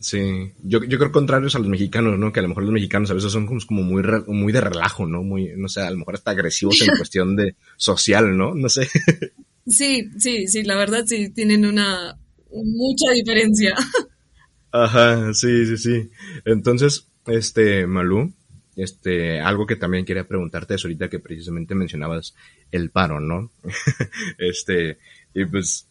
Sí, yo, yo creo contrarios a los mexicanos, ¿no? Que a lo mejor los mexicanos a veces son como, muy, muy de relajo, ¿no? Muy, no sé, a lo mejor hasta agresivos en [LAUGHS] cuestión de social, ¿no? No sé. Sí, sí, sí, la verdad sí, tienen una mucha diferencia. Ajá, sí, sí, sí. Entonces, este, Malú, este, algo que también quería preguntarte es ahorita que precisamente mencionabas el paro, ¿no? [LAUGHS] este, y pues,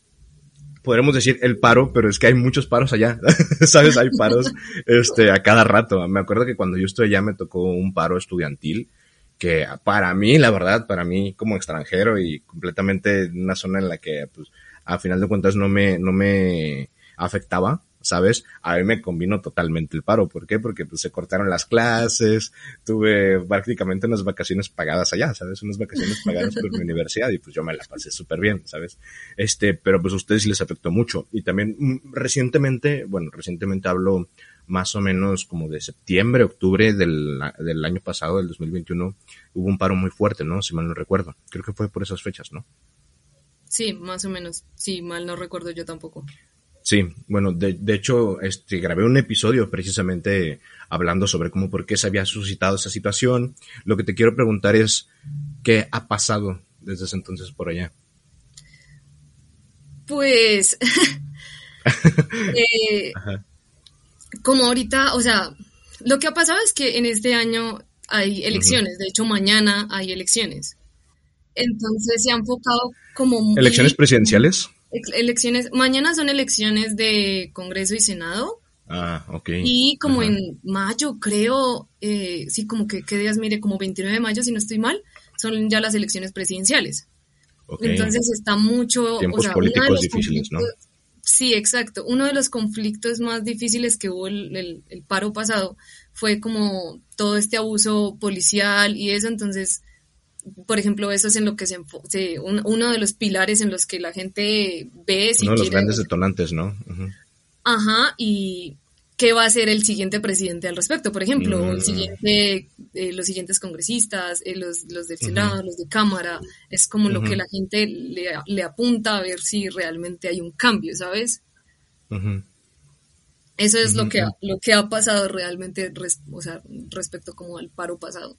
podremos decir el paro, pero es que hay muchos paros allá, [LAUGHS] ¿sabes? Hay paros, este, a cada rato. Me acuerdo que cuando yo estuve allá me tocó un paro estudiantil, que para mí, la verdad, para mí como extranjero y completamente en una zona en la que, pues, a final de cuentas no me, no me afectaba, ¿sabes? A mí me convino totalmente el paro. ¿Por qué? Porque pues se cortaron las clases, tuve prácticamente unas vacaciones pagadas allá, ¿sabes? Unas vacaciones pagadas por mi universidad y pues yo me la pasé súper bien, ¿sabes? Este, pero pues a ustedes les afectó mucho. Y también mm, recientemente, bueno, recientemente hablo más o menos como de septiembre, octubre del, del año pasado, del 2021, hubo un paro muy fuerte, ¿no? Si mal no recuerdo. Creo que fue por esas fechas, ¿no? Sí, más o menos. Sí, mal no recuerdo yo tampoco. Sí, bueno, de, de, hecho, este, grabé un episodio precisamente hablando sobre cómo, por qué se había suscitado esa situación. Lo que te quiero preguntar es, ¿qué ha pasado desde ese entonces por allá? Pues, [LAUGHS] [LAUGHS] eh, como ahorita, o sea, lo que ha pasado es que en este año hay elecciones, de hecho mañana hay elecciones. Entonces se ha enfocado como... ¿Elecciones presidenciales? Elecciones, mañana son elecciones de Congreso y Senado. Ah, ok. Y como en mayo, creo, eh, sí, como que, ¿qué días? Mire, como 29 de mayo, si no estoy mal, son ya las elecciones presidenciales. Entonces está mucho... Tiempos políticos difíciles, ¿no? Sí, exacto. Uno de los conflictos más difíciles que hubo el, el, paro pasado fue como todo este abuso policial y eso, entonces por ejemplo, eso es en lo que se, uno de los pilares en los que la gente ve. uno de los grandes detonantes, ¿no? Ajá, y qué va a hacer el siguiente presidente al respecto. Por ejemplo, el mm. siguiente, eh, los siguientes congresistas, eh, los, los del Senado, los de Cámara, es como lo que la gente le, apunta a ver si realmente hay un cambio, ¿sabes? Eso es lo, que, lo que ha pasado realmente, o sea, respecto como al paro pasado.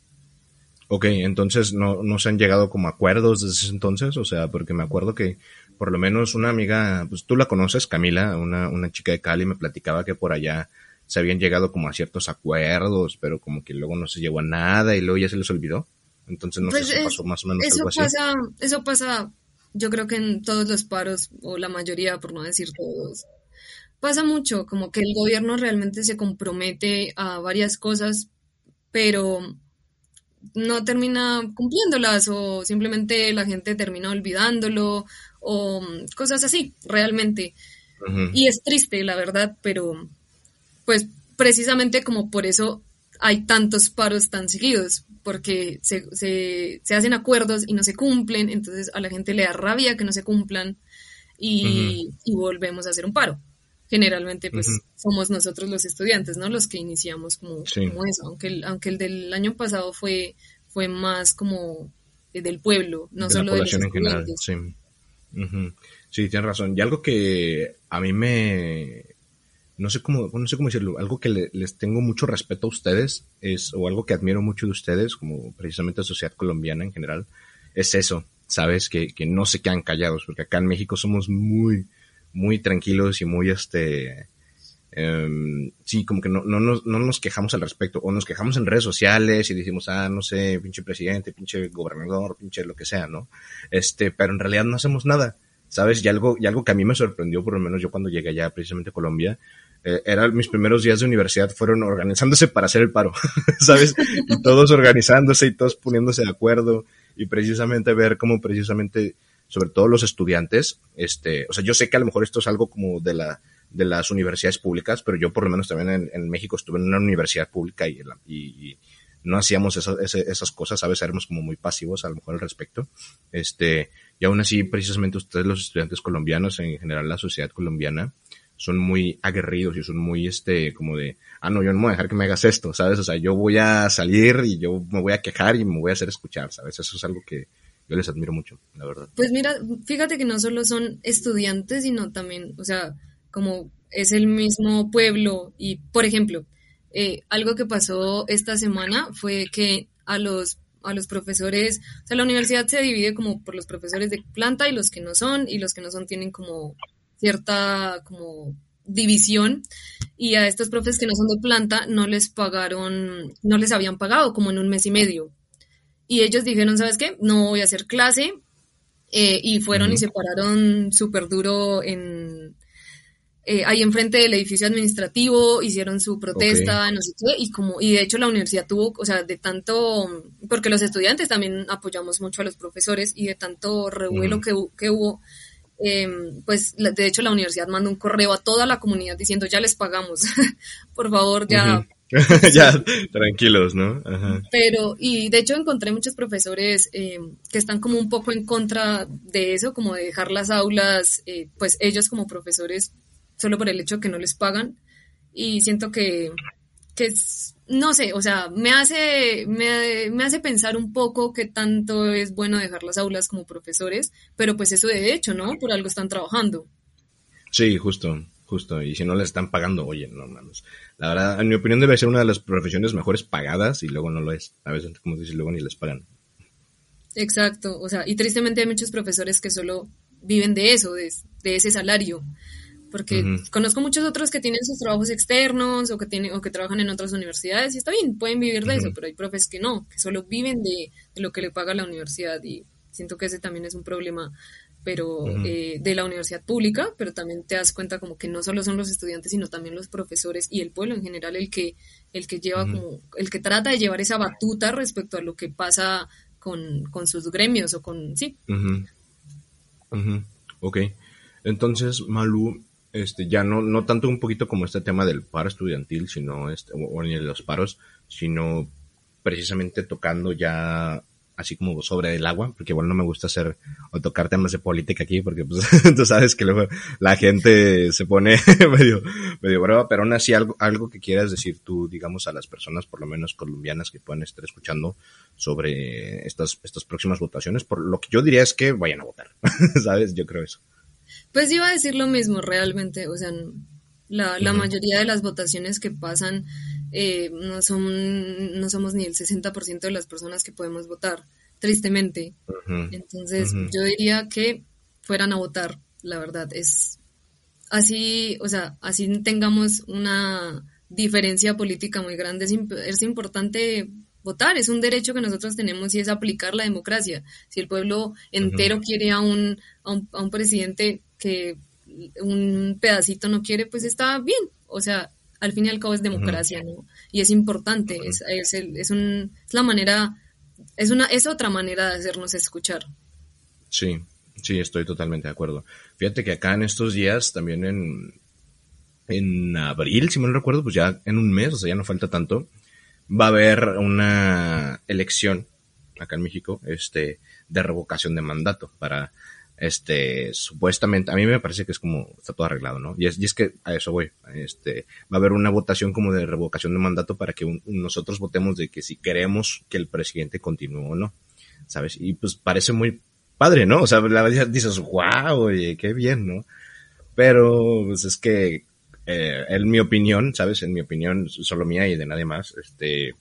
Ok, entonces no, no se han llegado como acuerdos desde ese entonces, o sea, porque me acuerdo que por lo menos una amiga, pues tú la conoces, Camila, una, una chica de Cali, me platicaba que por allá se habían llegado como a ciertos acuerdos, pero como que luego no se llegó a nada y luego ya se les olvidó. Entonces no sé Pues si es- pasó más o menos Eso algo así. pasa, eso pasa, yo creo que en todos los paros, o la mayoría, por no decir todos. Pasa mucho, como que el gobierno realmente se compromete a varias cosas, pero no termina cumpliéndolas, o simplemente la gente termina olvidándolo, o mm, cosas así, realmente. Y es triste, la verdad, pero pues precisamente como por eso hay tantos paros tan seguidos, porque se, se, se hacen acuerdos y no se cumplen, entonces a la gente le da rabia que no se cumplan y, y volvemos a hacer un paro. Generalmente pues Ujú. somos nosotros los estudiantes, ¿no? Los que iniciamos como, Sí. como eso, aunque el, aunque el del año pasado fue, fue más como del pueblo, no de solo la de los población en general, sí. Ujú. Sí, tienes razón. Y algo que a mí me... No sé cómo, no sé cómo decirlo, algo que le- les tengo mucho respeto a ustedes, es, o algo que admiro mucho de ustedes, como precisamente la sociedad colombiana en general, es eso, ¿sabes? Que, que no se quedan callados, porque acá en México somos muy, muy tranquilos y muy, este, em, sí, como que no, no, nos, no nos quejamos al respecto, o nos quejamos en redes sociales y decimos, ah, no sé, pinche presidente, pinche gobernador, pinche lo que sea, ¿no? Este, pero en realidad no hacemos nada, ¿sabes? Y algo, y algo que a mí me sorprendió, por lo menos yo cuando llegué allá precisamente a Colombia, eh, eran mis primeros días de universidad, fueron organizándose para hacer el paro, [LAUGHS] ¿sabes? Y todos organizándose y todos poniéndose de acuerdo y precisamente ver cómo precisamente, sobre todo los estudiantes, este, o sea, yo sé que a lo mejor esto es algo como de la, de las universidades públicas, pero yo por lo menos también en, en México estuve en una universidad pública y, y- no hacíamos esas, esas cosas, ¿sabes? Éramos como muy pasivos a lo mejor al respecto. Este, y aún así, precisamente ustedes, los estudiantes colombianos, en general la sociedad colombiana, son muy aguerridos y son muy, este, como de, ah, no, yo no voy a dejar que me hagas esto, ¿sabes? O sea, yo voy a salir y yo me voy a quejar y me voy a hacer escuchar, ¿sabes? Eso es algo que yo les admiro mucho, la verdad. Pues mira, fíjate que no solo son estudiantes, sino también, o sea, como es el mismo pueblo y, por ejemplo, eh, algo que pasó esta semana fue que a los a los profesores, o sea, la universidad se divide como por los profesores de planta y los que no son, y los que no son tienen como cierta como división, y a estos profes que no son de planta no les pagaron, no les habían pagado como en un mes y medio. Y ellos dijeron, ¿sabes qué? No voy a hacer clase, eh, y fueron y se pararon súper duro en eh, ahí enfrente del edificio administrativo, hicieron su protesta, no sé qué, y como, y de hecho la universidad tuvo, o sea, de tanto, porque los estudiantes también apoyamos mucho a los profesores, y de tanto revuelo que, que hubo, eh, pues la- de hecho la universidad mandó un correo a toda la comunidad diciendo, ya les pagamos, [LAUGHS] por favor, ya. [LAUGHS] ya, tranquilos, ¿no? Ajá. pero, y de hecho encontré muchos profesores eh, que están como un poco en contra de eso, como de dejar las aulas, eh, pues ellos como profesores, solo por el hecho de que no les pagan. Y siento que, que es- no sé, o sea, me hace, me, me hace pensar un poco que tanto es bueno dejar las aulas como profesores, pero pues eso de hecho, ¿no? Por algo están trabajando. Sí, justo, justo. Y si no les están pagando, oye, no mames. La verdad, en mi opinión debe ser una de las profesiones mejores pagadas y luego no lo es. A veces, como dices, luego ni les pagan. Exacto, o sea, y tristemente hay muchos profesores que solo viven de eso, de, de ese salario, porque conozco muchos otros que tienen sus trabajos externos o que tienen o que trabajan en otras universidades y está bien, pueden vivir de eso, pero hay profes que no, que solo viven de, de lo que le paga la universidad y siento que ese también es un problema pero eh, de la universidad pública, pero también te das cuenta como que no solo son los estudiantes, sino también los profesores y el pueblo en general el que el que lleva como el que trata de llevar esa batuta respecto a lo que pasa con, con sus gremios o con sí, Ujú. Ujú. Ok. Entonces, Malu, este, ya no, no tanto un poquito como este tema del paro estudiantil, sino este, o, o ni de los paros, sino precisamente tocando ya así como sobre el agua, porque igual no me gusta hacer o tocar temas de política aquí, porque pues [LAUGHS] tú sabes que luego la gente se pone [LAUGHS] medio, medio brava, pero aún así algo, algo que quieras decir tú, digamos, a las personas, por lo menos colombianas que puedan estar escuchando sobre estas, estas próximas votaciones, por lo que yo diría es que vayan a votar, [LAUGHS] ¿sabes? Yo creo eso. Pues iba a decir lo mismo realmente, o sea, la, mayoría de las votaciones que pasan eh, no, son, no somos ni el 60% de las personas que podemos votar, tristemente. Entonces, yo diría que fueran a votar, la verdad. Es así, o sea, así tengamos una diferencia política muy grande, es, importante votar, es un derecho que nosotros tenemos y es aplicar la democracia. Si el pueblo entero quiere a un, a un, a un presidente que un pedacito no quiere, pues está bien. O sea, al fin y al cabo es democracia, ¿no? Y es importante, es, es, es, un, es la manera, es, una, es otra manera de hacernos escuchar. Sí, sí, estoy totalmente de acuerdo. Fíjate que acá en estos días, también en, en abril, si me lo recuerdo, pues ya en un mes, o sea, ya no falta tanto, va a haber una elección acá en México, este, de revocación de mandato para este, supuestamente, a mí me parece que es como, está todo arreglado, ¿no? Y es, y es que a eso voy, este, va a haber una votación como de revocación de mandato para que nosotros votemos de que si queremos que el presidente continúe o no, ¿sabes? Y pues parece muy padre, ¿no? O sea, la verdad dices, wow, oye, qué bien, ¿no? Pero, pues es que, eh, en mi opinión, ¿sabes? En mi opinión, solo mía y de nadie más, este,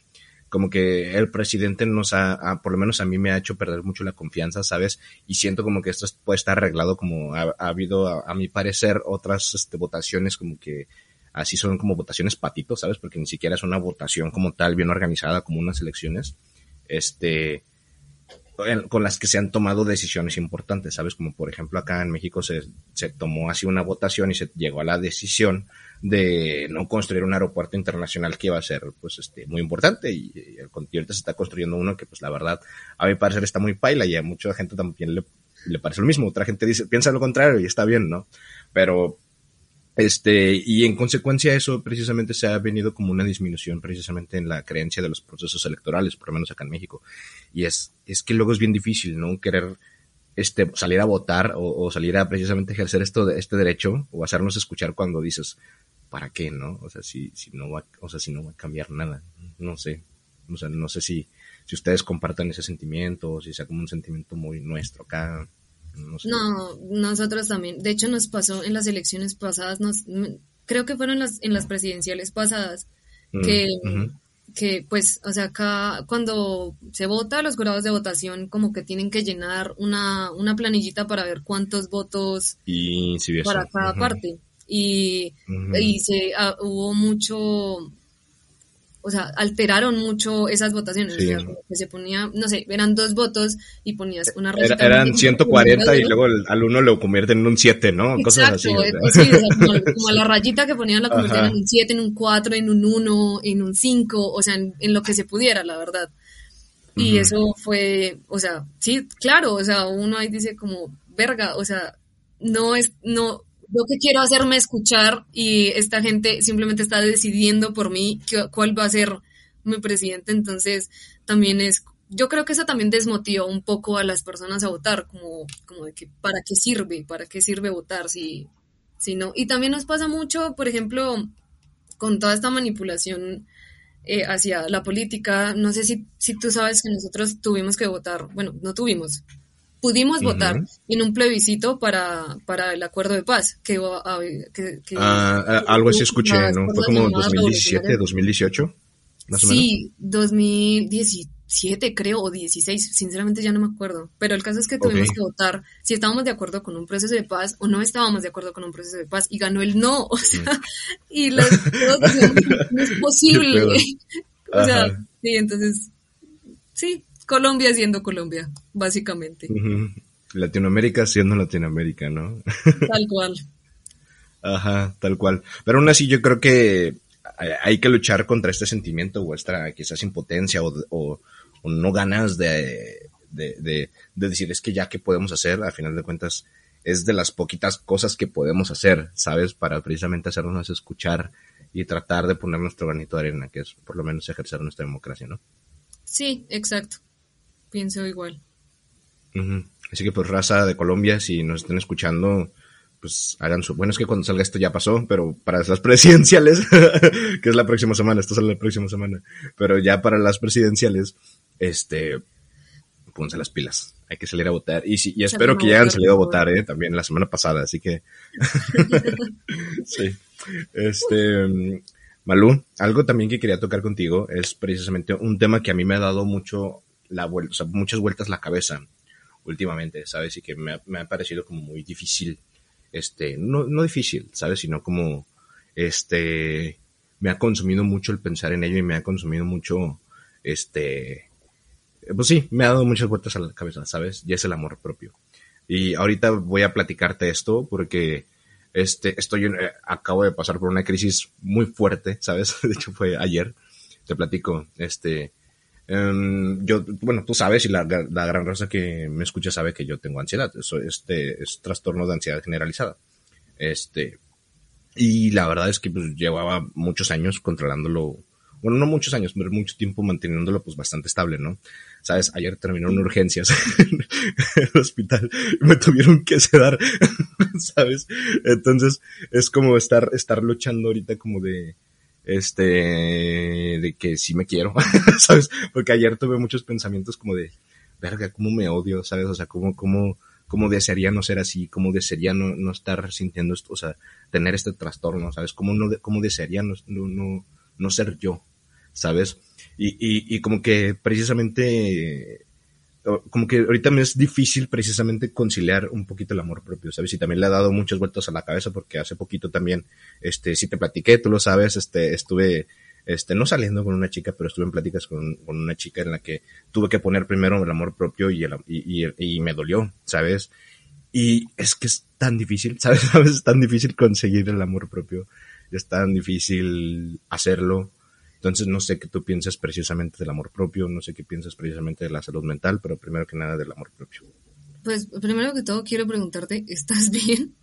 como que el presidente nos ha, por lo menos a mí me ha hecho perder mucho la confianza, ¿sabes? Y siento como que esto puede estar arreglado como ha, habido, a, mi parecer, otras este, votaciones como que así son como votaciones patitos, ¿sabes? Porque ni siquiera es una votación como tal, bien organizada, como unas elecciones, este, con las que se han tomado decisiones importantes, ¿sabes? Como por ejemplo acá en México se, se tomó así una votación y se llegó a la decisión de no construir un aeropuerto internacional que iba a ser pues este muy importante y, el ahorita se está construyendo uno que pues la verdad a mi parecer está muy paila y a mucha gente también le, le parece lo mismo otra gente dice piensa lo contrario y está bien no pero este, y en consecuencia eso precisamente se ha venido como una disminución precisamente en la creencia de los procesos electorales, por lo menos acá en México. Y es, es que luego es bien difícil, ¿no? Querer este, salir a votar o, salir a precisamente ejercer esto, este derecho o hacernos escuchar cuando dices, ¿para qué, no? O sea, si, si no va, o sea, si no va a cambiar nada, no sé. O sea, no sé si, si ustedes compartan ese sentimiento o si sea como un sentimiento muy nuestro acá. No, nosotros también. De hecho, nos pasó en las elecciones pasadas, nos, creo que fueron las, en las presidenciales pasadas, mm, que, que pues, o sea, acá cuando se vota, los jurados de votación como que tienen que llenar una, una planillita para ver cuántos votos y, para cada parte. Y, y se, ah, hubo mucho o sea, alteraron mucho esas votaciones. O sea, que se ponía, no sé, eran dos votos y ponías una rayita. eran 140 y luego al uno lo convierten en un 7, ¿no? Cosas así. O sea. Sí, como, la [LAUGHS] rayita que ponían la convertían en un 7, en un 4, en un 1, en un 5, o sea, en, lo que se pudiera, la verdad. Y eso fue, o sea, sí, claro, o sea, uno ahí dice como, verga, o sea, no es, no, yo que quiero hacerme escuchar y esta gente simplemente está decidiendo por mí cuál va a ser mi presidente, entonces también es, yo creo que eso también desmotivó un poco a las personas a votar, como, como de que para qué sirve, para qué sirve votar si, si no. Y también nos pasa mucho, por ejemplo, con toda esta manipulación eh, hacia la política, no sé si, si tú sabes que nosotros tuvimos que votar, bueno, no tuvimos, pudimos votar en un plebiscito para, para el acuerdo de paz. Que, ah, algo así escuché, ¿no? Fue como 2017, 2018, más o menos. Sí, 2017 creo, o 16, sinceramente ya no me acuerdo. Pero el caso es que tuvimos que votar si estábamos de acuerdo con un proceso de paz o no estábamos de acuerdo con un proceso de paz y ganó el no, [LAUGHS] o sea, y los, no es [LAUGHS] posible. [LAUGHS] o sea, sí, entonces, sí, Colombia siendo Colombia, básicamente. Latinoamérica siendo Latinoamérica, ¿no? Tal [LAUGHS] cual. Ajá, tal cual. Pero aún así yo creo que hay que luchar contra este sentimiento vuestra, quizás impotencia o, no ganas de, de, decir es que ya que podemos hacer, a final de cuentas es de las poquitas cosas que podemos hacer, ¿sabes? Para precisamente hacernos escuchar y tratar de poner nuestro granito de arena, que es por lo menos ejercer nuestra democracia, ¿no? Sí, exacto pienso igual. Así que pues raza de Colombia, si nos están escuchando, pues hagan su... Bueno, es que cuando salga esto ya pasó, pero para las [LAUGHS] presidenciales, [LAUGHS] que es la próxima semana, esto sale la próxima semana, pero ya para las presidenciales, este, pónganse las pilas, hay que salir a votar. Y, y espero que ya hayan salido a votar, ¿eh? También la semana pasada, así que... [LAUGHS] sí. Este... Malú, algo también que quería tocar contigo es precisamente un tema que a mí me ha dado mucho la vuelta, muchas vueltas la cabeza últimamente, ¿sabes? Y que me ha, me ha parecido como muy difícil, este, no, no difícil, ¿sabes? Sino como, este, me ha consumido mucho el pensar en ello y me ha consumido mucho, este, pues sí, me ha dado muchas vueltas a la cabeza, ¿sabes? Y es el amor propio. Y ahorita voy a platicarte esto porque, este, estoy, eh, acabo de pasar por una crisis muy fuerte, ¿sabes? [LAUGHS] De hecho fue ayer, te platico, este, em, yo, bueno, tú sabes y la, la, gran raza que me escucha sabe que yo tengo ansiedad, eso, este, es trastorno de ansiedad generalizada. Este, y la verdad es que pues, llevaba muchos años controlándolo, bueno, no muchos años, pero mucho tiempo manteniéndolo pues bastante estable, ¿no? Sabes, ayer terminaron urgencias [LAUGHS] en el hospital y me tuvieron que sedar, [LAUGHS] ¿sabes? Entonces es como estar, estar luchando ahorita como de, este, de que sí me quiero, [LAUGHS] ¿sabes? Porque ayer tuve muchos pensamientos como de, verga, cómo me odio, ¿sabes? O sea, cómo, cómo, cómo desearía no ser así, cómo desearía no, no estar sintiendo esto, o sea, tener este trastorno, ¿sabes? Cómo, no, cómo desearía no, no, no ser yo, ¿sabes? Y, y, y como que precisamente, como que ahorita me es difícil precisamente conciliar un poquito el amor propio, ¿sabes? Y también le ha dado muchas vueltas a la cabeza porque hace poquito también, este, si te platiqué, tú lo sabes, este, estuve, este, no saliendo con una chica, pero estuve en pláticas con, con una chica en la que tuve que poner primero el amor propio y, el, y, y, me dolió, ¿sabes? Y es que es tan difícil, ¿sabes? [LAUGHS] ¿sabes? Es tan difícil conseguir el amor propio, es tan difícil hacerlo. Entonces no sé qué tú piensas precisamente del amor propio, no sé qué piensas precisamente de la salud mental, pero primero que nada del amor propio. Pues primero que todo quiero preguntarte, ¿estás [LAUGHS] bien?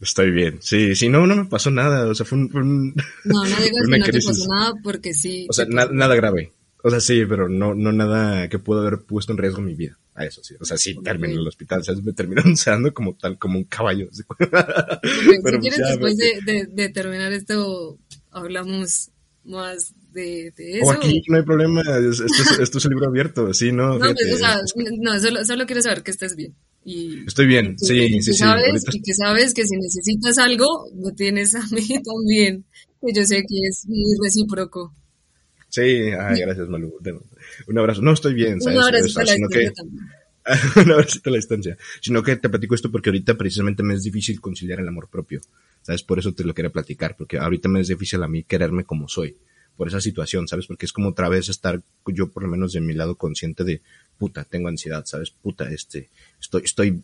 Estoy bien, sí, sí, no, no me pasó nada, o sea, fue un... Fue un no, no digas [LAUGHS] que no crisis. te pasó nada porque sí. O sea, na nada grave, o sea, sí, pero no, no nada que pudo haber puesto en riesgo mi vida. A eso sí. O sea, sí, terminé en el hospital. ¿sabes? Me terminaron [LAUGHS] sedando como tal, como un caballo. pero, si quieres, ya, después de, de, de, terminar esto, hablamos más de, de eso. O aquí no hay problema. Esto es, esto es el [LAUGHS] libro abierto. Sí, no. No, pues, o sea, no solo, solo quiero saber que estés bien. Y Estoy bien, sí, sí, sabes, sí. Ahorita... Y que sabes que si necesitas algo, lo tienes a [LAUGHS] mí también. Que yo sé que es muy recíproco. Sí, ay, gracias, Malu. Un abrazo. No estoy bien, ¿sabes? Un abrazo o sea, sino que... [LAUGHS] un abrazo a la distancia. Sino que te platico esto porque ahorita precisamente me es difícil conciliar el amor propio. ¿Sabes? Por eso te lo quería platicar, porque ahorita me es difícil a mí quererme como soy. Por esa situación, ¿sabes? Porque es como otra vez estar yo por lo menos de mi lado consciente de, puta, tengo ansiedad, ¿sabes? Puta, este, estoy, estoy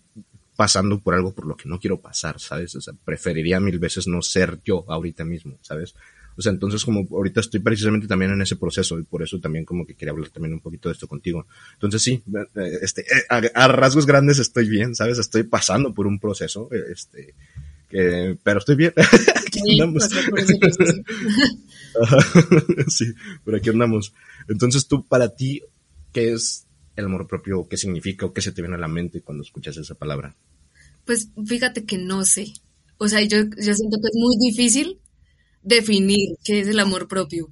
pasando por algo por lo que no quiero pasar, ¿sabes? O sea, preferiría mil veces no ser yo ahorita mismo, ¿sabes? O sea, entonces como ahorita estoy precisamente también en ese proceso y por eso también como que quería hablar también un poquito de esto contigo. Entonces sí, este, a, a rasgos grandes estoy bien, ¿sabes? Estoy pasando por un proceso, este, que, pero estoy bien. [LAUGHS] Sí, [LAUGHS] [LAUGHS] sí, por aquí andamos. Entonces tú, para ti, ¿qué es el amor propio? ¿Qué significa o qué se te viene a la mente cuando escuchas esa palabra? Pues fíjate que no sé. O sea, yo, yo siento que es muy difícil definir qué es el amor propio.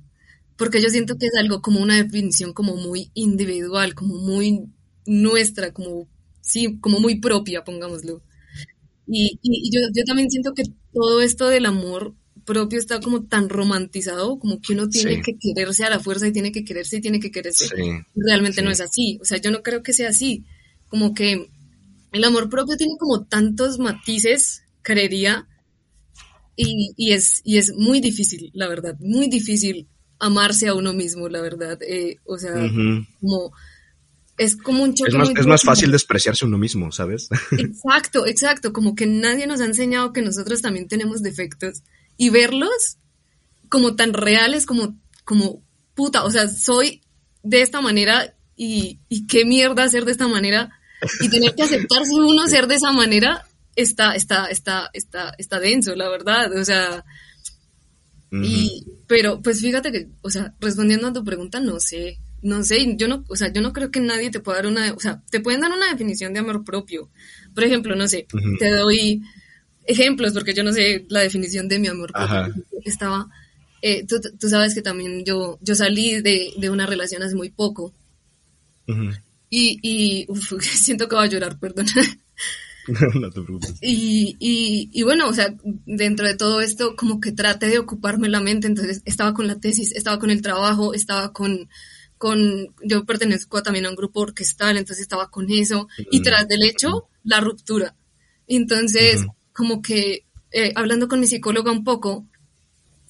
Porque yo siento que es algo como una definición como muy individual, como muy nuestra, como, sí, como muy propia, pongámoslo. Y, y, y yo, yo también siento que todo esto del amor propio está como tan romantizado, como que uno tiene Sí. que quererse a la fuerza y tiene que quererse y tiene que quererse. Sí, Realmente sí. no es así. O sea, yo no creo que sea así. Como que el amor propio tiene como tantos matices, creería, y, y es, y es muy difícil, la verdad, muy difícil amarse a uno mismo, la verdad. Eh, o sea, como es como un choque Es más, es más fácil despreciarse uno mismo, ¿sabes? [LAUGHS] Exacto, exacto, como que nadie nos ha enseñado que nosotros también tenemos defectos y verlos como tan reales, como, como puta, o sea, soy de esta manera y, y qué mierda ser de esta manera y tener que aceptarse uno [LAUGHS] ser de esa manera está, está, está, está, está denso, la verdad, o sea, y, pero pues fíjate que, o sea, respondiendo a tu pregunta, no sé, no sé, yo no, o sea, yo no creo que nadie te pueda dar una, o sea, te pueden dar una definición de amor propio. Por ejemplo, no sé, Ujú. te doy ejemplos porque yo no sé la definición de mi amor propio. Estaba, eh, tú, tú sabes que también yo, yo salí de, de una relación hace muy poco Ujú. y, y uf, [LAUGHS] siento que voy a llorar, perdón. [LAUGHS] no te preocupes. Y, y, y bueno, o sea, dentro de todo esto, como que traté de ocuparme la mente, entonces estaba con la tesis, estaba con el trabajo, estaba con, con, yo pertenezco también a un grupo orquestal, entonces estaba con eso, y tras del hecho, la ruptura. Entonces, como que eh, hablando con mi psicóloga un poco,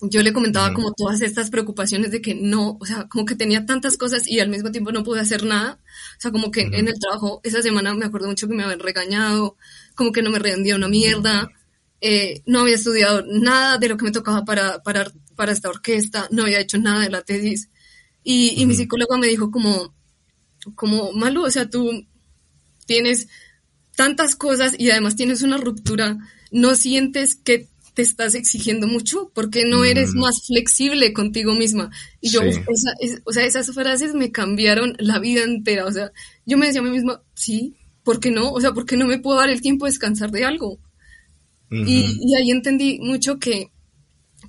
yo le comentaba como todas estas preocupaciones de que no, o sea, como que tenía tantas cosas y al mismo tiempo no pude hacer nada. O sea, como que en el trabajo esa semana me acuerdo mucho que me habían regañado, como que no me rendía una mierda, eh, no había estudiado nada de lo que me tocaba para, para, para esta orquesta, no había hecho nada de la tesis. Y, y mi psicóloga me dijo como, como, Malu, o sea, tú tienes tantas cosas y además tienes una ruptura, no sientes que te estás exigiendo mucho porque no eres mm. más flexible contigo misma. Y yo, o sea, esas frases me cambiaron la vida entera. O sea, yo me decía a mí misma, sí, ¿por qué no? O sea, ¿por qué no me puedo dar el tiempo de descansar de algo? y, ahí entendí mucho que,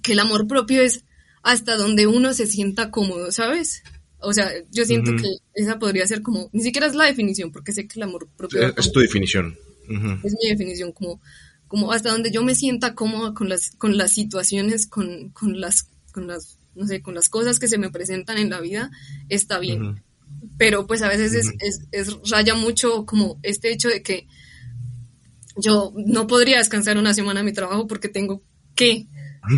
que el amor propio es hasta donde uno se sienta cómodo, ¿sabes? O sea, yo siento que esa podría ser como, ni siquiera es la definición, porque sé que el amor propio... Es, tu definición. Es mi definición, como como hasta donde yo me sienta cómoda con las, con las situaciones, con, con, las, con las, no sé, con las cosas que se me presentan en la vida, está bien. Pero pues a veces es, es, es, raya mucho como este hecho de que yo no podría descansar una semana de mi trabajo porque tengo que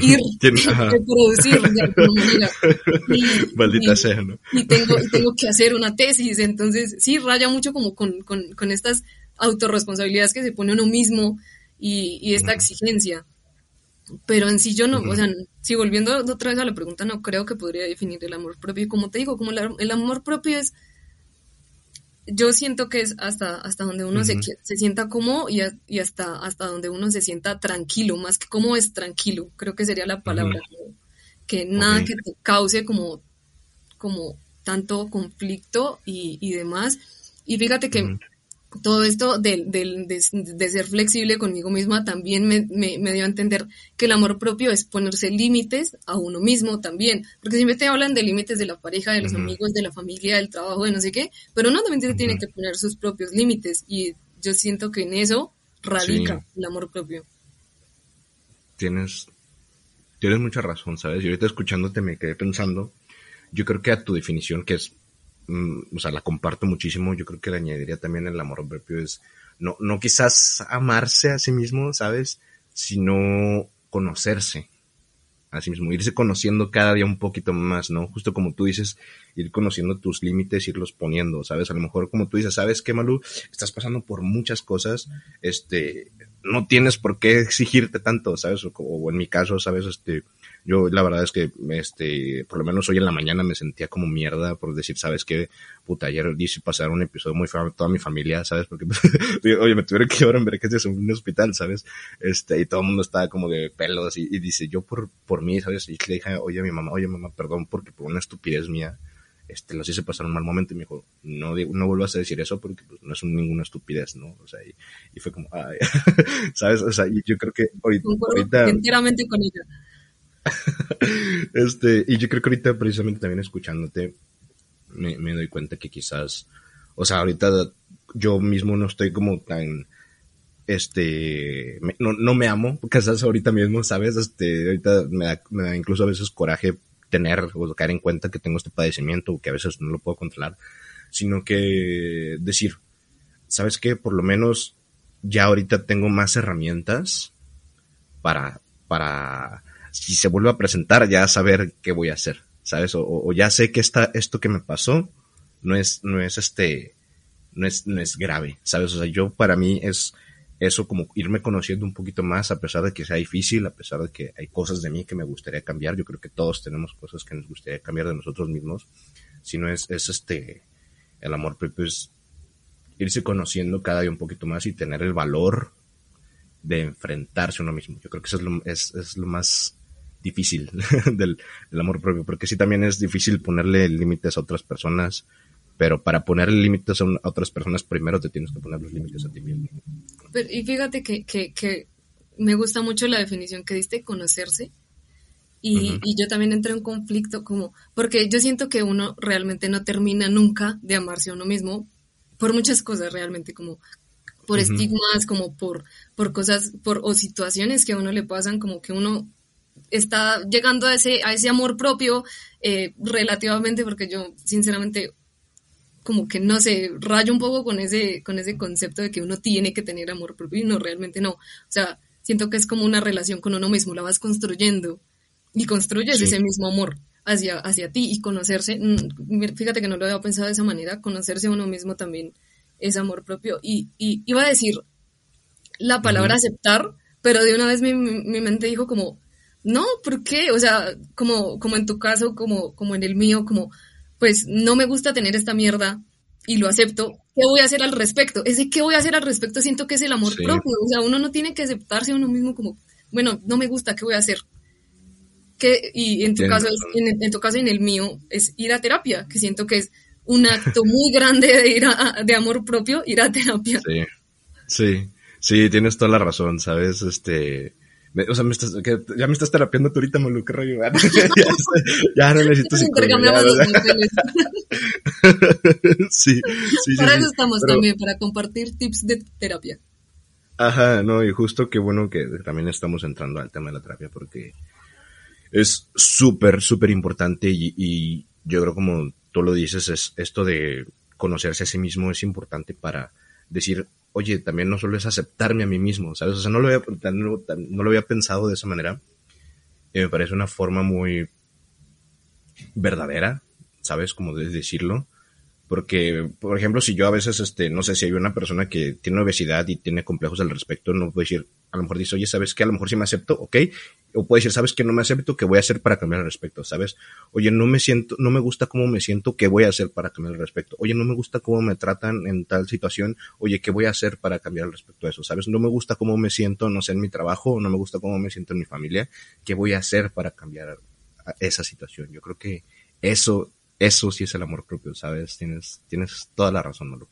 ir [LAUGHS] a [LAUGHS] producir de alguna manera. [LAUGHS] Maldita sea, ¿no? Y tengo, y tengo que hacer una tesis, entonces sí, raya mucho como con, con, con estas autorresponsabilidades que se pone uno mismo y, esta exigencia. Pero en sí yo no, o sea, si volviendo otra vez a la pregunta, no creo que podría definir el amor propio. Como te digo, como el amor propio es, yo siento que es hasta, hasta donde uno se, se, sienta cómodo y, y, hasta, hasta donde uno se sienta tranquilo, más que cómo es tranquilo, creo que sería la palabra. Que nada que te cause como, como tanto conflicto y, y demás. Y fíjate que todo esto de, de, ser flexible conmigo misma también me, me, dio a entender que el amor propio es ponerse límites a uno mismo también, porque siempre te hablan de límites de la pareja, de los amigos, de la familia, del trabajo, de no sé qué, pero uno también tiene que poner sus propios límites y yo siento que en eso radica el amor propio. Tienes, tienes mucha razón, ¿sabes? Y ahorita escuchándote me quedé pensando, yo creo que a tu definición, que es o sea, la comparto muchísimo. Yo creo que le añadiría también el amor propio es no, no quizás amarse a sí mismo, ¿sabes? Sino conocerse a sí mismo, irse conociendo cada día un poquito más, ¿no? Justo como tú dices, ir conociendo tus límites, irlos poniendo, ¿sabes? A lo mejor como tú dices, ¿sabes qué, Malu? Estás pasando por muchas cosas, este, no tienes por qué exigirte tanto, ¿sabes? O, o en mi caso, ¿sabes? Este, yo la verdad es que, este, por lo menos hoy en la mañana me sentía como mierda por decir, ¿sabes qué? Puta, ayer hice pasar un episodio muy feo a toda mi familia, ¿sabes? Porque, [LAUGHS] oye, me tuvieron que llevar en es un hospital, ¿sabes? Este, y todo el mundo estaba como de pelos y, y dice, yo por, por mí, ¿sabes? Y le dije, oye, mi mamá, oye, mamá, perdón porque por una estupidez mía, este, los hice pasar un mal momento y me dijo, no, no vuelvas a decir eso porque pues, no es ninguna estupidez, ¿no? O sea, y, fue como, ay, [LAUGHS] ¿sabes? O sea, yo creo que ahorita... ahorita enteramente con ella. [LAUGHS] este, y yo creo que ahorita precisamente también escuchándote, me, doy cuenta que quizás, o sea, ahorita yo mismo no estoy como tan, este, no, no me amo, quizás ahorita mismo, ¿sabes? Este, ahorita me da, me da incluso a veces coraje tener o caer en cuenta que tengo este padecimiento, que a veces no lo puedo controlar, sino que decir, ¿sabes qué? Por lo menos ya ahorita tengo más herramientas para, para si se vuelve a presentar, ya saber qué voy a hacer, ¿sabes? O, ya sé que esta, esto que me pasó no es, no es este, no es, no es grave, ¿sabes? O sea, yo para mí es eso como irme conociendo un poquito más, a pesar de que sea difícil, a pesar de que hay cosas de mí que me gustaría cambiar. Yo creo que todos tenemos cosas que nos gustaría cambiar de nosotros mismos. Si no es, es este, el amor propio es irse conociendo cada día un poquito más y tener el valor de enfrentarse a uno mismo. Yo creo que eso es lo, es, es lo más difícil [LAUGHS] del, amor propio, porque sí también es difícil ponerle límites a otras personas, pero para ponerle límites a, otras personas primero te tienes que poner los límites a ti mismo. y fíjate que, que, me gusta mucho la definición que diste, conocerse. Y, y, yo también entré en conflicto como, porque yo siento que uno realmente no termina nunca de amarse a uno mismo por muchas cosas realmente, como por estigmas, como por, por cosas, por, o situaciones que a uno le pasan, como que uno está llegando a ese, a ese amor propio eh, relativamente, porque yo sinceramente como que no sé, rayo un poco con ese, con ese concepto de que uno tiene que tener amor propio y no, realmente no. O sea, siento que es como una relación con uno mismo, la vas construyendo y construyes ese mismo amor hacia, hacia ti y conocerse, mm, fíjate que no lo había pensado de esa manera, conocerse a uno mismo también es amor propio. Y, y iba a decir la palabra aceptar, pero de una vez mi, mi, mente dijo como, no, ¿por qué? O sea, como, como en tu caso, como, como en el mío, como, pues no me gusta tener esta mierda y lo acepto, ¿qué voy a hacer al respecto? Ese qué voy a hacer al respecto siento que es el amor propio, o sea, uno no tiene que aceptarse a uno mismo como, bueno, no me gusta, ¿qué voy a hacer? Que, y en tu caso, en, en, tu caso y en el mío, es ir a terapia, que siento que es un acto muy grande de ir a, de amor propio, ir a terapia. Sí, sí, sí, tienes toda la razón, ¿sabes? Este, o sea, me estás, que, ya me estás terapiando tú ahorita, Molu, qué rollo. [LAUGHS] ya, ya, [LAUGHS] no necesito psicología. [LAUGHS] sí, sí, Para sí, eso estamos también, para compartir tips de terapia. Ajá, no, y justo qué bueno que también estamos entrando al tema de la terapia porque es súper, súper importante y, y yo creo como tú lo dices, es esto de conocerse a sí mismo es importante para decir, oye, también no solo es aceptarme a mí mismo, ¿sabes? O sea, no lo había, no, lo había pensado de esa manera. Y me parece una forma muy verdadera, ¿sabes? Como de decirlo. Porque, por ejemplo, si yo a veces, este, no sé, si hay una persona que tiene obesidad y tiene complejos al respecto, no puedo decir, a lo mejor dice, oye, ¿sabes qué? A lo mejor sí me acepto, ok. O puede decir, ¿sabes qué? No me acepto, ¿qué voy a hacer para cambiar al respecto? ¿Sabes? Oye, no me siento, no me gusta cómo me siento, ¿qué voy a hacer para cambiar al respecto? Oye, no me gusta cómo me tratan en tal situación, oye, ¿qué voy a hacer para cambiar al respecto a eso? ¿Sabes? No me gusta cómo me siento, no sé, en mi trabajo, no me gusta cómo me siento en mi familia, ¿qué voy a hacer para cambiar esa situación? Yo creo que eso eso sí es el amor propio, ¿sabes? Tienes, tienes toda la razón, Malu.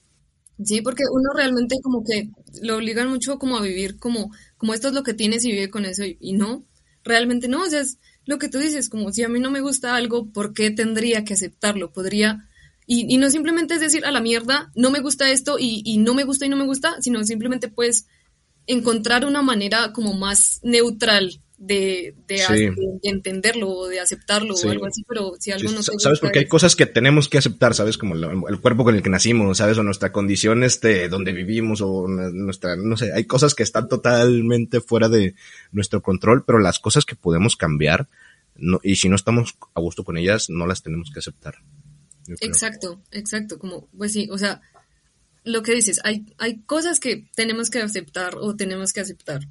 Sí, porque uno realmente como que lo obligan mucho como a vivir como, como esto es lo que tienes y vive con eso y, no, realmente no, o sea, es lo que tú dices, como si a mí no me gusta algo, ¿por qué tendría que aceptarlo? Podría, y, y no simplemente es decir a la mierda, no me gusta esto y, y no me gusta y no me gusta, sino simplemente puedes encontrar una manera como más neutral de, de, entenderlo o de aceptarlo o algo así, pero si algo no te ¿Sabes? Porque hay cosas que tenemos que aceptar, ¿sabes? Como el, cuerpo con el que nacimos, ¿sabes? O nuestra condición, este, donde vivimos, o nuestra, no sé, hay cosas que están totalmente fuera de nuestro control, pero las cosas que podemos cambiar, no, y si no estamos a gusto con ellas, no las tenemos que aceptar. Exacto, exacto, como, pues sí, o sea, lo que dices, hay, hay cosas que tenemos que aceptar o tenemos que aceptar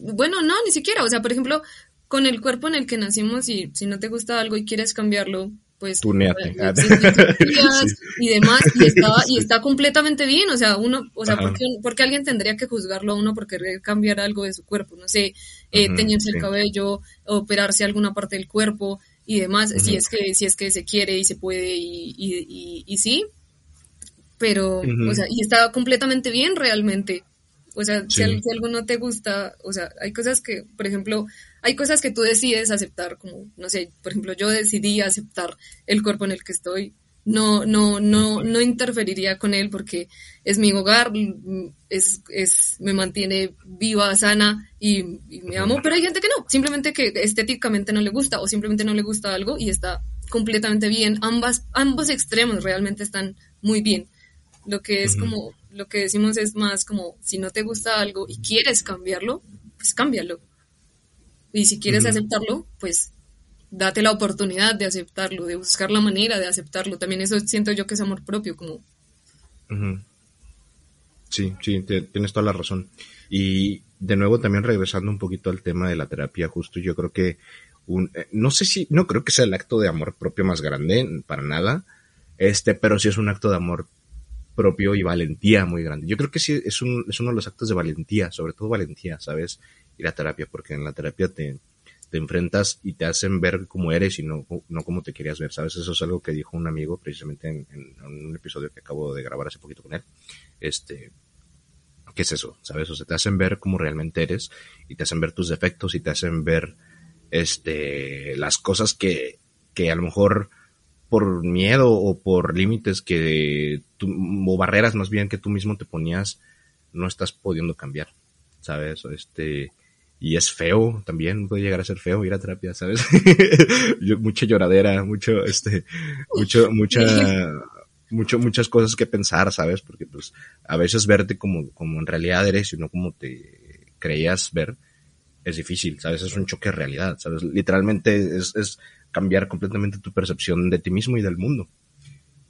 bueno, no, ni siquiera. O sea, por ejemplo, con el cuerpo en el que nacimos y si no te gusta algo y quieres cambiarlo, pues... Tuneate. [LAUGHS] y demás, y está, [LAUGHS] y está completamente bien. O sea, uno, o sea, ¿por qué, alguien tendría que juzgarlo a uno por querer cambiar algo de su cuerpo? No sé, eh, teñirse el cabello, operarse alguna parte del cuerpo y demás, si es que, si es que se quiere y se puede y, y, y, sí. Pero, o sea, y está completamente bien realmente. O sea, si, algo no te gusta, o sea, hay cosas que, por ejemplo, hay cosas que tú decides aceptar, como, no sé, por ejemplo, yo decidí aceptar el cuerpo en el que estoy. No, no, no, no interferiría con él porque es mi hogar, es, es, me mantiene viva, sana y, me amo, pero hay gente que no, simplemente que estéticamente no le gusta o simplemente no le gusta algo y está completamente bien. Ambas, ambos extremos realmente están muy bien. Lo que es como lo que decimos es más como, si no te gusta algo y quieres cambiarlo, pues cámbialo. Y si quieres aceptarlo, pues date la oportunidad de aceptarlo, de buscar la manera de aceptarlo. También eso siento yo que es amor propio, como... Sí, sí, tienes toda la razón. Y de nuevo también regresando un poquito al tema de la terapia, justo yo creo que un, eh, no sé si, no creo que sea el acto de amor propio más grande, para nada, este, pero sí es un acto de amor propio y valentía muy grande. Yo creo que sí es, un, es uno de los actos de valentía, sobre todo valentía, ¿sabes? Ir a terapia, porque en la terapia te, enfrentas y te hacen ver cómo eres y no, no cómo te querías ver, ¿sabes? Eso es algo que dijo un amigo precisamente en, un episodio que acabo de grabar hace poquito con él. Este, ¿qué es eso? ¿Sabes? O sea, te hacen ver cómo realmente eres y te hacen ver tus defectos y te hacen ver, este, las cosas que, que a lo mejor por miedo o por límites que tú, o barreras más bien que tú mismo te ponías, no estás pudiendo cambiar, ¿sabes? Este, y es feo también, puede llegar a ser feo ir a terapia, ¿sabes? [LAUGHS] mucha lloradera, mucho, este, mucho, mucha, mucho, muchas cosas que pensar, ¿sabes? Porque pues a veces verte como, como en realidad eres y no como te creías ver es difícil, ¿sabes? Es un choque de realidad, ¿sabes? Literalmente es, es cambiar completamente tu percepción de ti mismo y del mundo.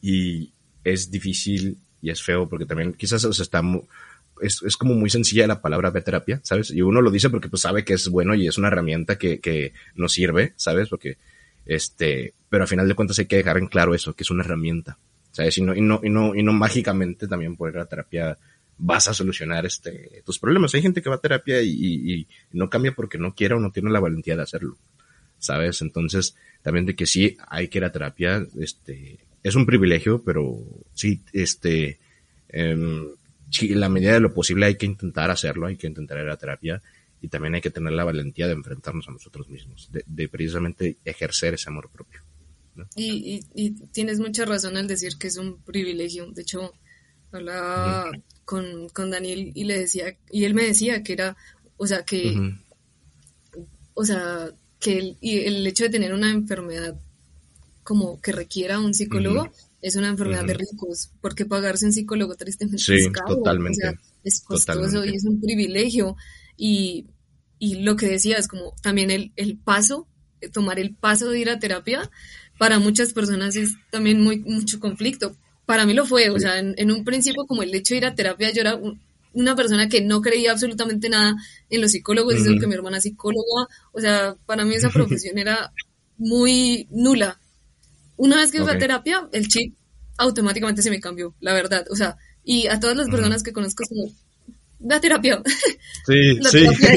Y es difícil y es feo porque también quizás o sea, está es, es, como muy sencilla la palabra terapia, ¿sabes? Y uno lo dice porque pues sabe que es bueno y es una herramienta que, que nos sirve, ¿sabes? Porque, este, pero al final de cuentas hay que dejar en claro eso, que es una herramienta, ¿sabes? Y no, y no, y no, y no mágicamente también por ir a terapia vas a solucionar este, tus problemas. Hay gente que va a terapia y, y, y no cambia porque no quiere o no tiene la valentía de hacerlo, ¿sabes? Entonces, también de que sí hay que ir a terapia, este, es un privilegio, pero sí, este, eh, en la medida de lo posible hay que intentar hacerlo, hay que intentar ir a terapia y también hay que tener la valentía de enfrentarnos a nosotros mismos, de, precisamente ejercer ese amor propio. Y, y, tienes mucha razón al decir que es un privilegio. De hecho, hablaba con, con, Daniel y le decía, y él me decía que era, o sea, que, o sea, que el, y el hecho de tener una enfermedad como que requiera un psicólogo es una enfermedad de ricos, porque pagarse un psicólogo tristemente es caro, totalmente, es costoso y es un privilegio. Y, y lo que decía es como también el, el paso, eh, tomar el paso de ir a terapia, para muchas personas es también muy mucho conflicto. Para mí lo fue, o sea, en, un principio como el hecho de ir a terapia, yo era una persona que no creía absolutamente nada en los psicólogos, uh que mi hermana es psicóloga, o sea, para mí esa [LAUGHS] profesión era muy nula, una vez que fui a terapia, el chip automáticamente se me cambió, la verdad. O sea, y a todas las personas que conozco es [LAUGHS] como, la terapia. Sí, la sí. Terapia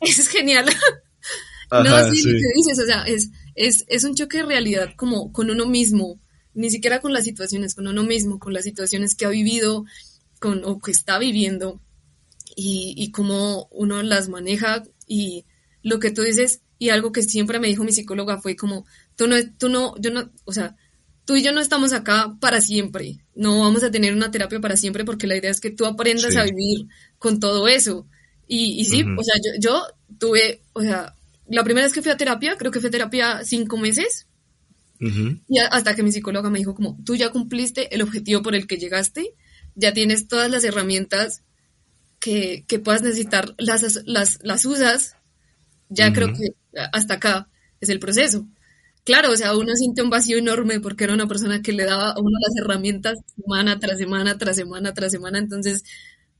es, genial. no, sí, lo que dices, o sea, es, es, es un choque de realidad como con uno mismo, ni siquiera con las situaciones, con uno mismo, con las situaciones que ha vivido con, o que está viviendo y, y cómo uno las maneja y lo que tú dices y algo que siempre me dijo mi psicóloga fue como, tú no, tú no, yo no, o sea, tú y yo no estamos acá para siempre, no vamos a tener una terapia para siempre porque la idea es que tú aprendas a vivir con todo eso. Y, y sí, o sea, yo, yo tuve, o sea, la primera vez que fui a terapia, creo que fui a terapia cinco meses, y hasta que mi psicóloga me dijo como, tú ya cumpliste el objetivo por el que llegaste, ya tienes todas las herramientas que, que puedas necesitar, las, las, las usas, ya creo que hasta acá es el proceso. Claro, o sea, uno siente un vacío enorme porque era una persona que le daba a uno las herramientas semana tras semana, tras semana, tras semana, entonces,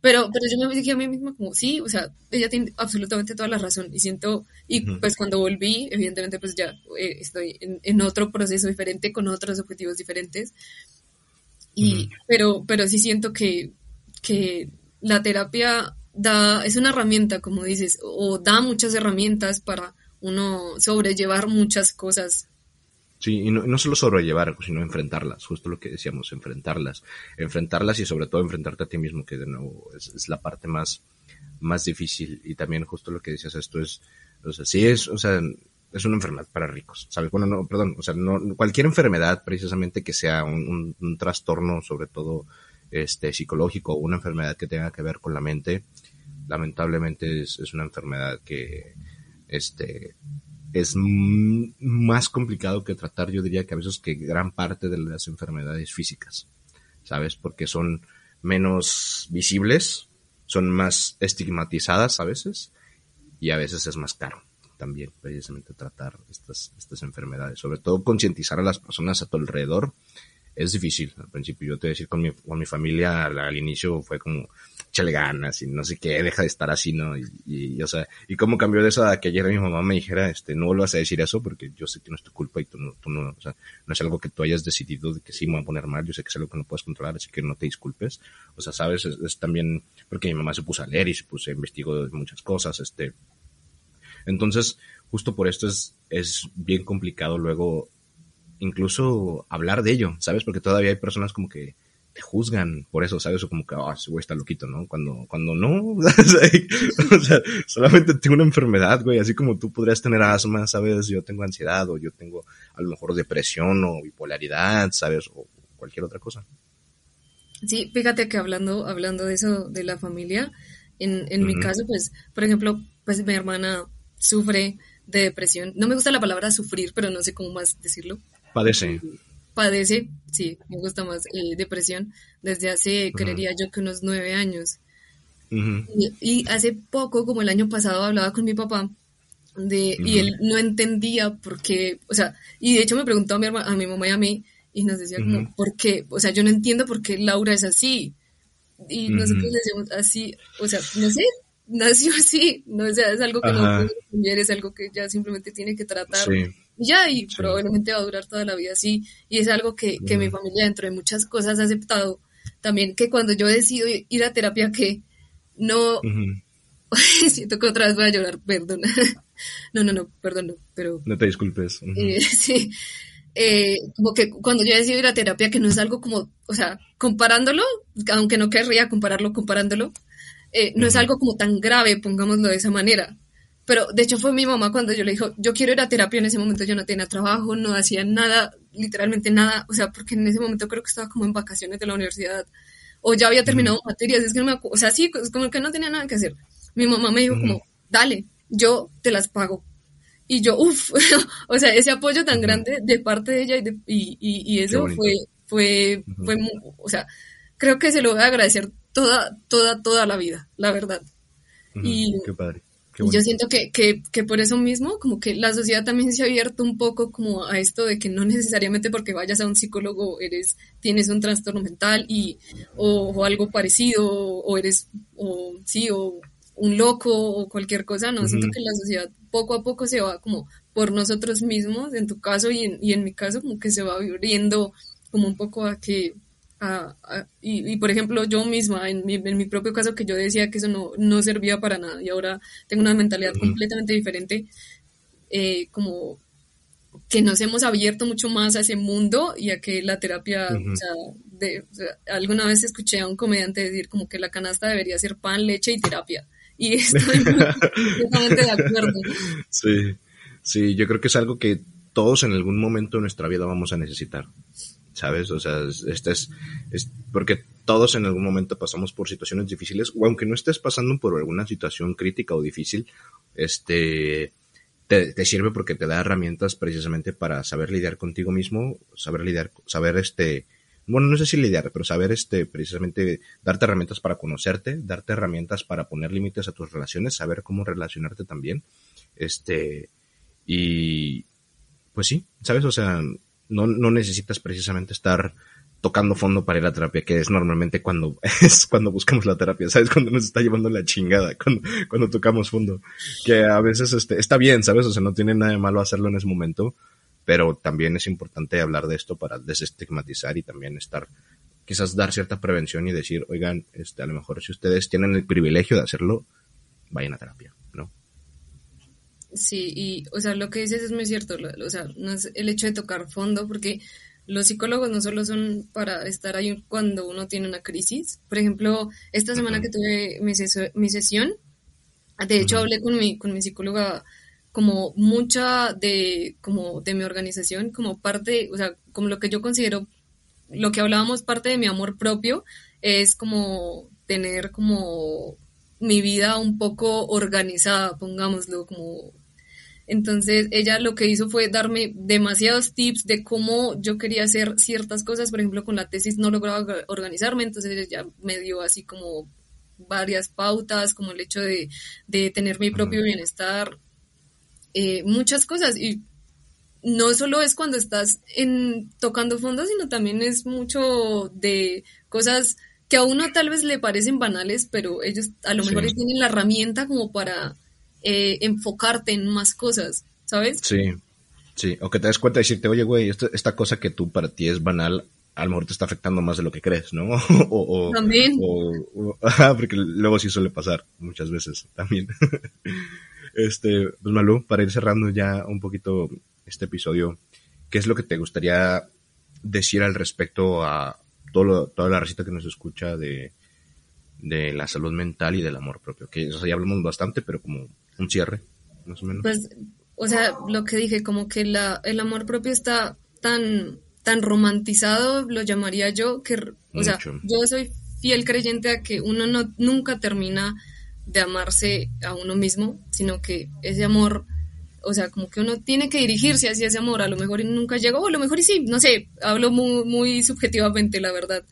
pero, pero yo me dije a mí misma como, sí, o sea, ella tiene absolutamente toda la razón y siento, y pues cuando volví, evidentemente pues ya eh, estoy en, otro proceso diferente, con otros objetivos diferentes, y, pero, pero sí siento que, que la terapia da, es una herramienta, como dices, o da muchas herramientas para uno sobrellevar muchas cosas. Sí, y no, solo sobrellevar, sino enfrentarlas, justo lo que decíamos, enfrentarlas. Enfrentarlas y sobre todo enfrentarte a ti mismo, que de nuevo es, la parte más, más difícil. Y también justo lo que decías, esto es, o sea, sí es, o sea, es una enfermedad para ricos, ¿sabes? Bueno, no, perdón, o sea, no, cualquier enfermedad precisamente que sea un, trastorno, sobre todo, este, psicológico, una enfermedad que tenga que ver con la mente, lamentablemente es, es una enfermedad que, este, es más complicado que tratar, yo diría que a veces que gran parte de las enfermedades físicas, ¿sabes? Porque son menos visibles, son más estigmatizadas a veces y a veces es más caro también precisamente tratar estas, estas enfermedades, sobre todo concientizar a las personas a tu alrededor es difícil al principio. Yo te voy a decir, con mi, con mi familia al, al inicio fue como, échale ganas y no sé qué, deja de estar así, ¿no? Y, y, o sea, y cómo cambió de eso a que ayer mi mamá me dijera, este, no vuelvas a decir eso porque yo sé que no es tu culpa y tú no, tú no, o sea, no es algo que tú hayas decidido de que sí me voy a poner mal, yo sé que es algo que no puedes controlar, así que no te disculpes. O sea, sabes, es, es también porque mi mamá se puso a leer y se puso, investigó muchas cosas, este. Entonces, justo por esto es, es bien complicado luego incluso hablar de ello, ¿sabes? Porque todavía hay personas como que te juzgan por eso, ¿sabes? O como que, ah, oh, ese güey está loquito, ¿no? Cuando, cuando no, [LAUGHS] o sea, solamente tengo una enfermedad, güey, así como tú podrías tener asma, ¿sabes? Yo tengo ansiedad o yo tengo a lo mejor depresión o bipolaridad, ¿sabes? O cualquier otra cosa. Sí, fíjate que hablando, hablando de eso, de la familia, en, en mi caso, pues, por ejemplo, pues mi hermana sufre de depresión. No me gusta la palabra sufrir, pero no sé cómo más decirlo. Padece. Padece, sí, me gusta más eh, depresión desde hace, creería yo que unos nueve años. y, hace poco, como el año pasado, hablaba con mi papá de, y él no entendía por qué, o sea, y de hecho me preguntó a mi, a mi mamá y a mí, y nos decía como, ¿por qué? O sea, yo no entiendo por qué Laura es así. Y nosotros decíamos así, o sea, no sé, nació así, no o sea, es algo que no puede cambiar, es algo que ya simplemente tiene que tratar. ya, y probablemente va a durar toda la vida así. Y es algo que, que mi familia, dentro de muchas cosas, ha aceptado. También que cuando yo decido ir a terapia, que no. [LAUGHS] Siento que otra vez voy a llorar, perdón. [LAUGHS] no, no, no, perdón, no, pero. No te disculpes. Eh, [LAUGHS] sí eh, como que cuando yo decido ir a terapia, que no es algo como, o sea, comparándolo, aunque no querría compararlo, comparándolo, eh, no es algo como tan grave, pongámoslo de esa manera. Pero de hecho fue mi mamá cuando yo le dijo, yo quiero ir a terapia, en ese momento yo no tenía trabajo, no hacía nada, literalmente nada, o sea, porque en ese momento creo que estaba como en vacaciones de la universidad, o ya había terminado materias, es que no me o sea, sí, como que no tenía nada que hacer. Mi mamá me dijo como, dale, yo te las pago, y yo, uff, [LAUGHS] o sea, ese apoyo tan grande de parte de ella y, y, eso fue, fue, fue, o sea, creo que se lo voy a agradecer toda, toda, toda la vida, la verdad. Y Qué padre. yo siento que, que, que, por eso mismo, como que la sociedad también se ha abierto un poco como a esto de que no necesariamente porque vayas a un psicólogo eres, tienes un trastorno mental y, o, o algo parecido, o eres, o sí, o un loco o cualquier cosa, no, siento que la sociedad poco a poco se va como por nosotros mismos, en tu caso y en, y en mi caso, como que se va abriendo como un poco a que, a, y, por ejemplo yo misma, en mi, en mi, propio caso que yo decía que eso no, no servía para nada y ahora tengo una mentalidad completamente diferente, eh, como que nos hemos abierto mucho más a ese mundo y a que la terapia, o sea, de, alguna vez escuché a un comediante decir como que la canasta debería ser pan, leche y terapia. Y [LAUGHS] estoy completamente de acuerdo. Sí, sí, yo creo que es algo que todos en algún momento de nuestra vida vamos a necesitar. ¿Sabes? O sea, este es, es porque todos en algún momento pasamos por situaciones difíciles, o aunque no estés pasando por alguna situación crítica o difícil, este, te, te, sirve porque te da herramientas precisamente para saber lidiar contigo mismo, saber lidiar, saber este, bueno, no sé si lidiar, pero saber este, precisamente darte herramientas para conocerte, darte herramientas para poner límites a tus relaciones, saber cómo relacionarte también. Este, y pues sí, ¿sabes? O sea, no, no necesitas precisamente estar tocando fondo para ir a terapia, que es normalmente cuando [LAUGHS] es cuando buscamos la terapia, ¿sabes? Cuando nos está llevando la chingada, cuando, cuando tocamos fondo. Que a veces este, está bien, ¿sabes? O sea, no tiene nada de malo hacerlo en ese momento, pero también es importante hablar de esto para desestigmatizar y también estar, quizás dar cierta prevención y decir, oigan, este, a lo mejor si ustedes tienen el privilegio de hacerlo, vayan a terapia. Sí, y, o sea, lo que dices es muy cierto, o sea, no es el hecho de tocar fondo, porque los psicólogos no solo son para estar ahí cuando uno tiene una crisis. Por ejemplo, esta semana que tuve mi, mi sesión, de hecho hablé con mi, con mi psicóloga como mucha de, como de mi organización, como parte, o sea, como lo que yo considero, lo que hablábamos, parte de mi amor propio, es como tener como mi vida un poco organizada, pongámoslo, como... Entonces ella lo que hizo fue darme demasiados tips de cómo yo quería hacer ciertas cosas, por ejemplo, con la tesis no lograba organizarme, entonces ella me dio así como varias pautas, como el hecho de, de tener mi propio bienestar, eh, muchas cosas y no solo es cuando estás en, tocando fondo, sino también es mucho de cosas que a uno tal vez le parecen banales, pero ellos a lo mejor tienen la herramienta como para eh, enfocarte en más cosas, ¿sabes? Sí, sí, o que te des cuenta y decirte, oye, güey, esta, cosa que tú para ti es banal, a lo mejor te está afectando más de lo que crees, ¿no? [LAUGHS] o, también. porque luego sí suele pasar muchas veces también. [LAUGHS] Este, pues Malú, para ir cerrando ya un poquito este episodio, ¿qué es lo que te gustaría decir al respecto a todo toda la recita que nos escucha de, de la salud mental y del amor propio? Que ya hablamos bastante, pero como un cierre, más o menos. Pues, o sea, lo que dije, como que la, el amor propio está tan, tan romantizado, lo llamaría yo, que, o sea, yo soy fiel creyente a que uno no, nunca termina de amarse a uno mismo, sino que ese amor, o sea, como que uno tiene que dirigirse hacia ese amor, a lo mejor nunca llegó, o a lo mejor y sí, no sé, hablo muy, muy subjetivamente, la verdad.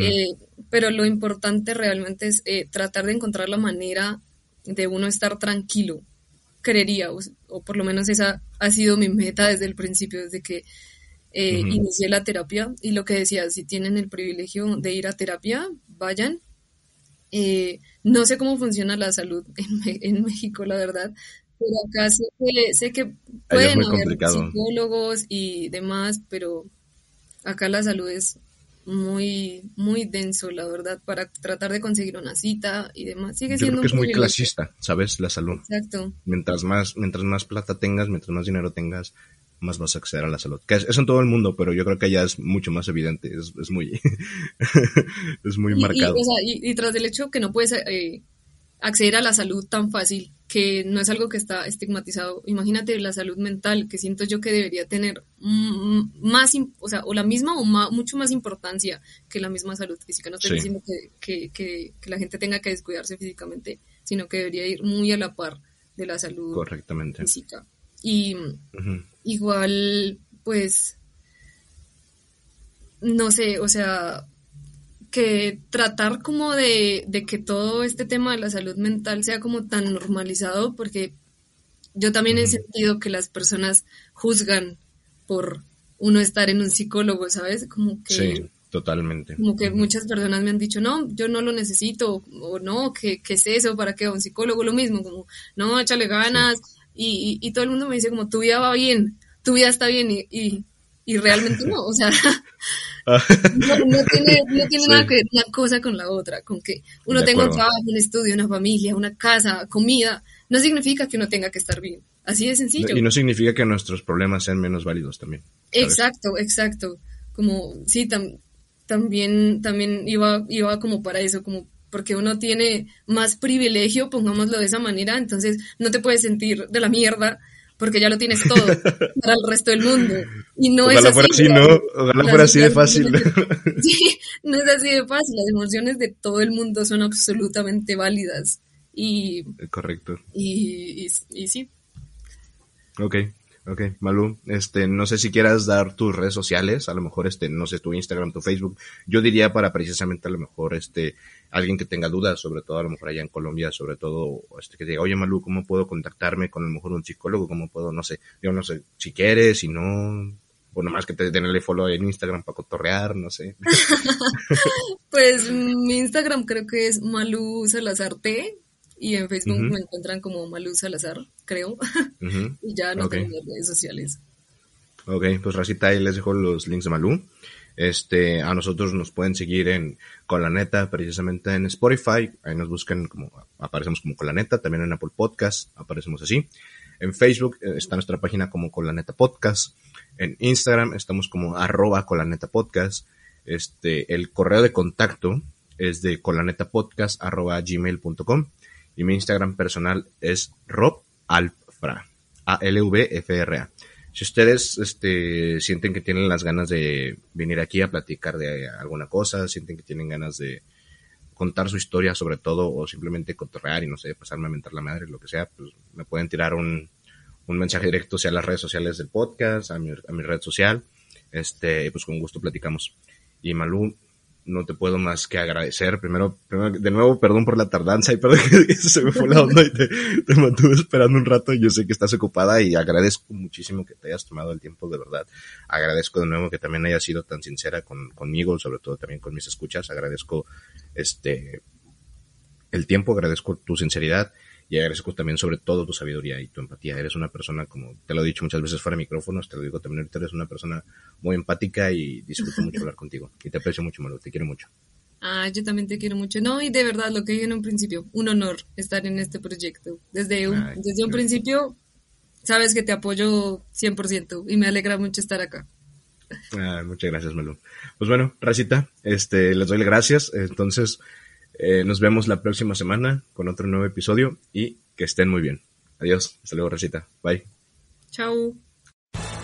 Eh, pero lo importante realmente es eh, tratar de encontrar la manera de uno estar tranquilo, creería, o, por lo menos esa ha sido mi meta desde el principio, desde que eh, inicié la terapia. Y lo que decía, si tienen el privilegio de ir a terapia, vayan. Eh, no sé cómo funciona la salud en, [LAUGHS] México, la verdad, pero acá sé que, sé que pueden haber psicólogos y demás, pero acá la salud es muy, muy denso, la verdad, para tratar de conseguir una cita y demás. Sigue Yo siendo creo que es muy clasista, ¿sabes? La salud. Exacto. Mientras más, mientras más plata tengas, mientras más dinero tengas, más vas a acceder a la salud. Que es, en todo el mundo, pero yo creo que allá es mucho más evidente, es, es muy, [LAUGHS] es muy marcado. Y, tras el hecho que no puedes eh, acceder a la salud tan fácil, que no es algo que está estigmatizado. Imagínate la salud mental, que siento yo que debería tener más, o sea, o la misma o mucho más importancia que la misma salud física. No estoy diciendo que, que, que, la gente tenga que descuidarse físicamente, sino que debería ir muy a la par de la salud Correctamente. física. Y igual, pues, no sé, o sea, que tratar como de, que todo este tema de la salud mental sea como tan normalizado, porque yo también he sentido que las personas juzgan por uno estar en un psicólogo, ¿sabes? Como que... Sí, totalmente. Como que muchas personas me han dicho, no, yo no lo necesito, o no, ¿qué, qué es eso? ¿Para qué? Un psicólogo lo mismo, como, no, échale ganas. Y, y, todo el mundo me dice como, tu vida va bien, tu vida está bien, y, y realmente no, o sea, [LAUGHS] no, tiene, no tiene nada que ver una cosa con la otra, con que uno tenga un trabajo, un estudio, una familia, una casa, comida, no significa que uno tenga que estar bien, así de sencillo. Y no significa que nuestros problemas sean menos válidos también. Exacto, exacto, como, sí, también, también iba, iba como para eso, como porque uno tiene más privilegio, pongámoslo de esa manera, entonces no te puedes sentir de la mierda porque ya lo tienes todo [LAUGHS] para el resto del mundo. Y no es así. Fuera así ¿no? Ojalá fuera así de fácil. [LAUGHS] [LAUGHS] sí, no es así de fácil. Las emociones de todo el mundo son absolutamente válidas. Y. Correcto. Y, y, sí. Ok. Ok, Malú, este, no sé si quieras dar tus redes sociales, a lo mejor, este, no sé, tu Instagram, tu Facebook. Yo diría para precisamente a lo mejor, este, alguien que tenga dudas, sobre todo a lo mejor allá en Colombia, sobre todo, este, que diga, oye Malú, ¿cómo puedo contactarme con a lo mejor un psicólogo? ¿Cómo puedo, no sé, yo no sé, si quieres, si no, o nomás que te den el follow en Instagram para cotorrear, no sé. [LAUGHS] [LAUGHS] pues mi Instagram creo que es Malú Salazar T, y en Facebook me encuentran como Malú Salazar, creo. [LAUGHS] y ya no tengo redes sociales. Ok, pues Racita, ahí les dejo los links de Malú. Este, a nosotros nos pueden seguir en Colaneta, precisamente en Spotify. Ahí nos buscan como, aparecemos como Colaneta, también en Apple Podcast, aparecemos así. En Facebook eh, está nuestra página como Colaneta Podcast. En Instagram estamos como arroba Colaneta Podcast. Este, el correo de contacto es de colanetapodcast arroba gmail.com y mi Instagram personal es Rob Alfra, A-L-V-F-R-A. Si ustedes este, sienten que tienen las ganas de venir aquí a platicar de alguna cosa, sienten que tienen ganas de contar su historia sobre todo o simplemente cotorrear y no sé, pasarme a mentar la madre, lo que sea, pues me pueden tirar un, un mensaje directo sea las redes sociales del podcast, a mi, a mi red social, este, pues con gusto platicamos. Y Malú, no te puedo más que agradecer. Primero, de nuevo, perdón por la tardanza y perdón [LAUGHS] que se me fue la onda y te, mantuve esperando un rato. Yo sé que estás ocupada y agradezco muchísimo que te hayas tomado el tiempo, de verdad. Agradezco de nuevo que también hayas sido tan sincera con, conmigo, sobre todo también con mis escuchas. Agradezco este, el tiempo, agradezco tu sinceridad y agradezco también sobre todo tu sabiduría y tu empatía. Eres una persona, como te lo he dicho muchas veces fuera de micrófonos, te lo digo también ahorita, eres una persona muy empática y disfruto mucho hablar contigo. Y te aprecio mucho, Malo, te quiero mucho. Ah, yo también te quiero mucho. No, y de verdad, lo que dije en un principio, un honor estar en este proyecto. Desde un, desde un principio, sabes que te apoyo 100% y me alegra mucho estar acá. Ah, muchas gracias, Melu. Pues bueno, Racita, este, les doy las gracias. Entonces, eh, nos vemos la próxima semana con otro nuevo episodio y que estén muy bien. Adiós. Hasta luego, Recita. Bye. Chao.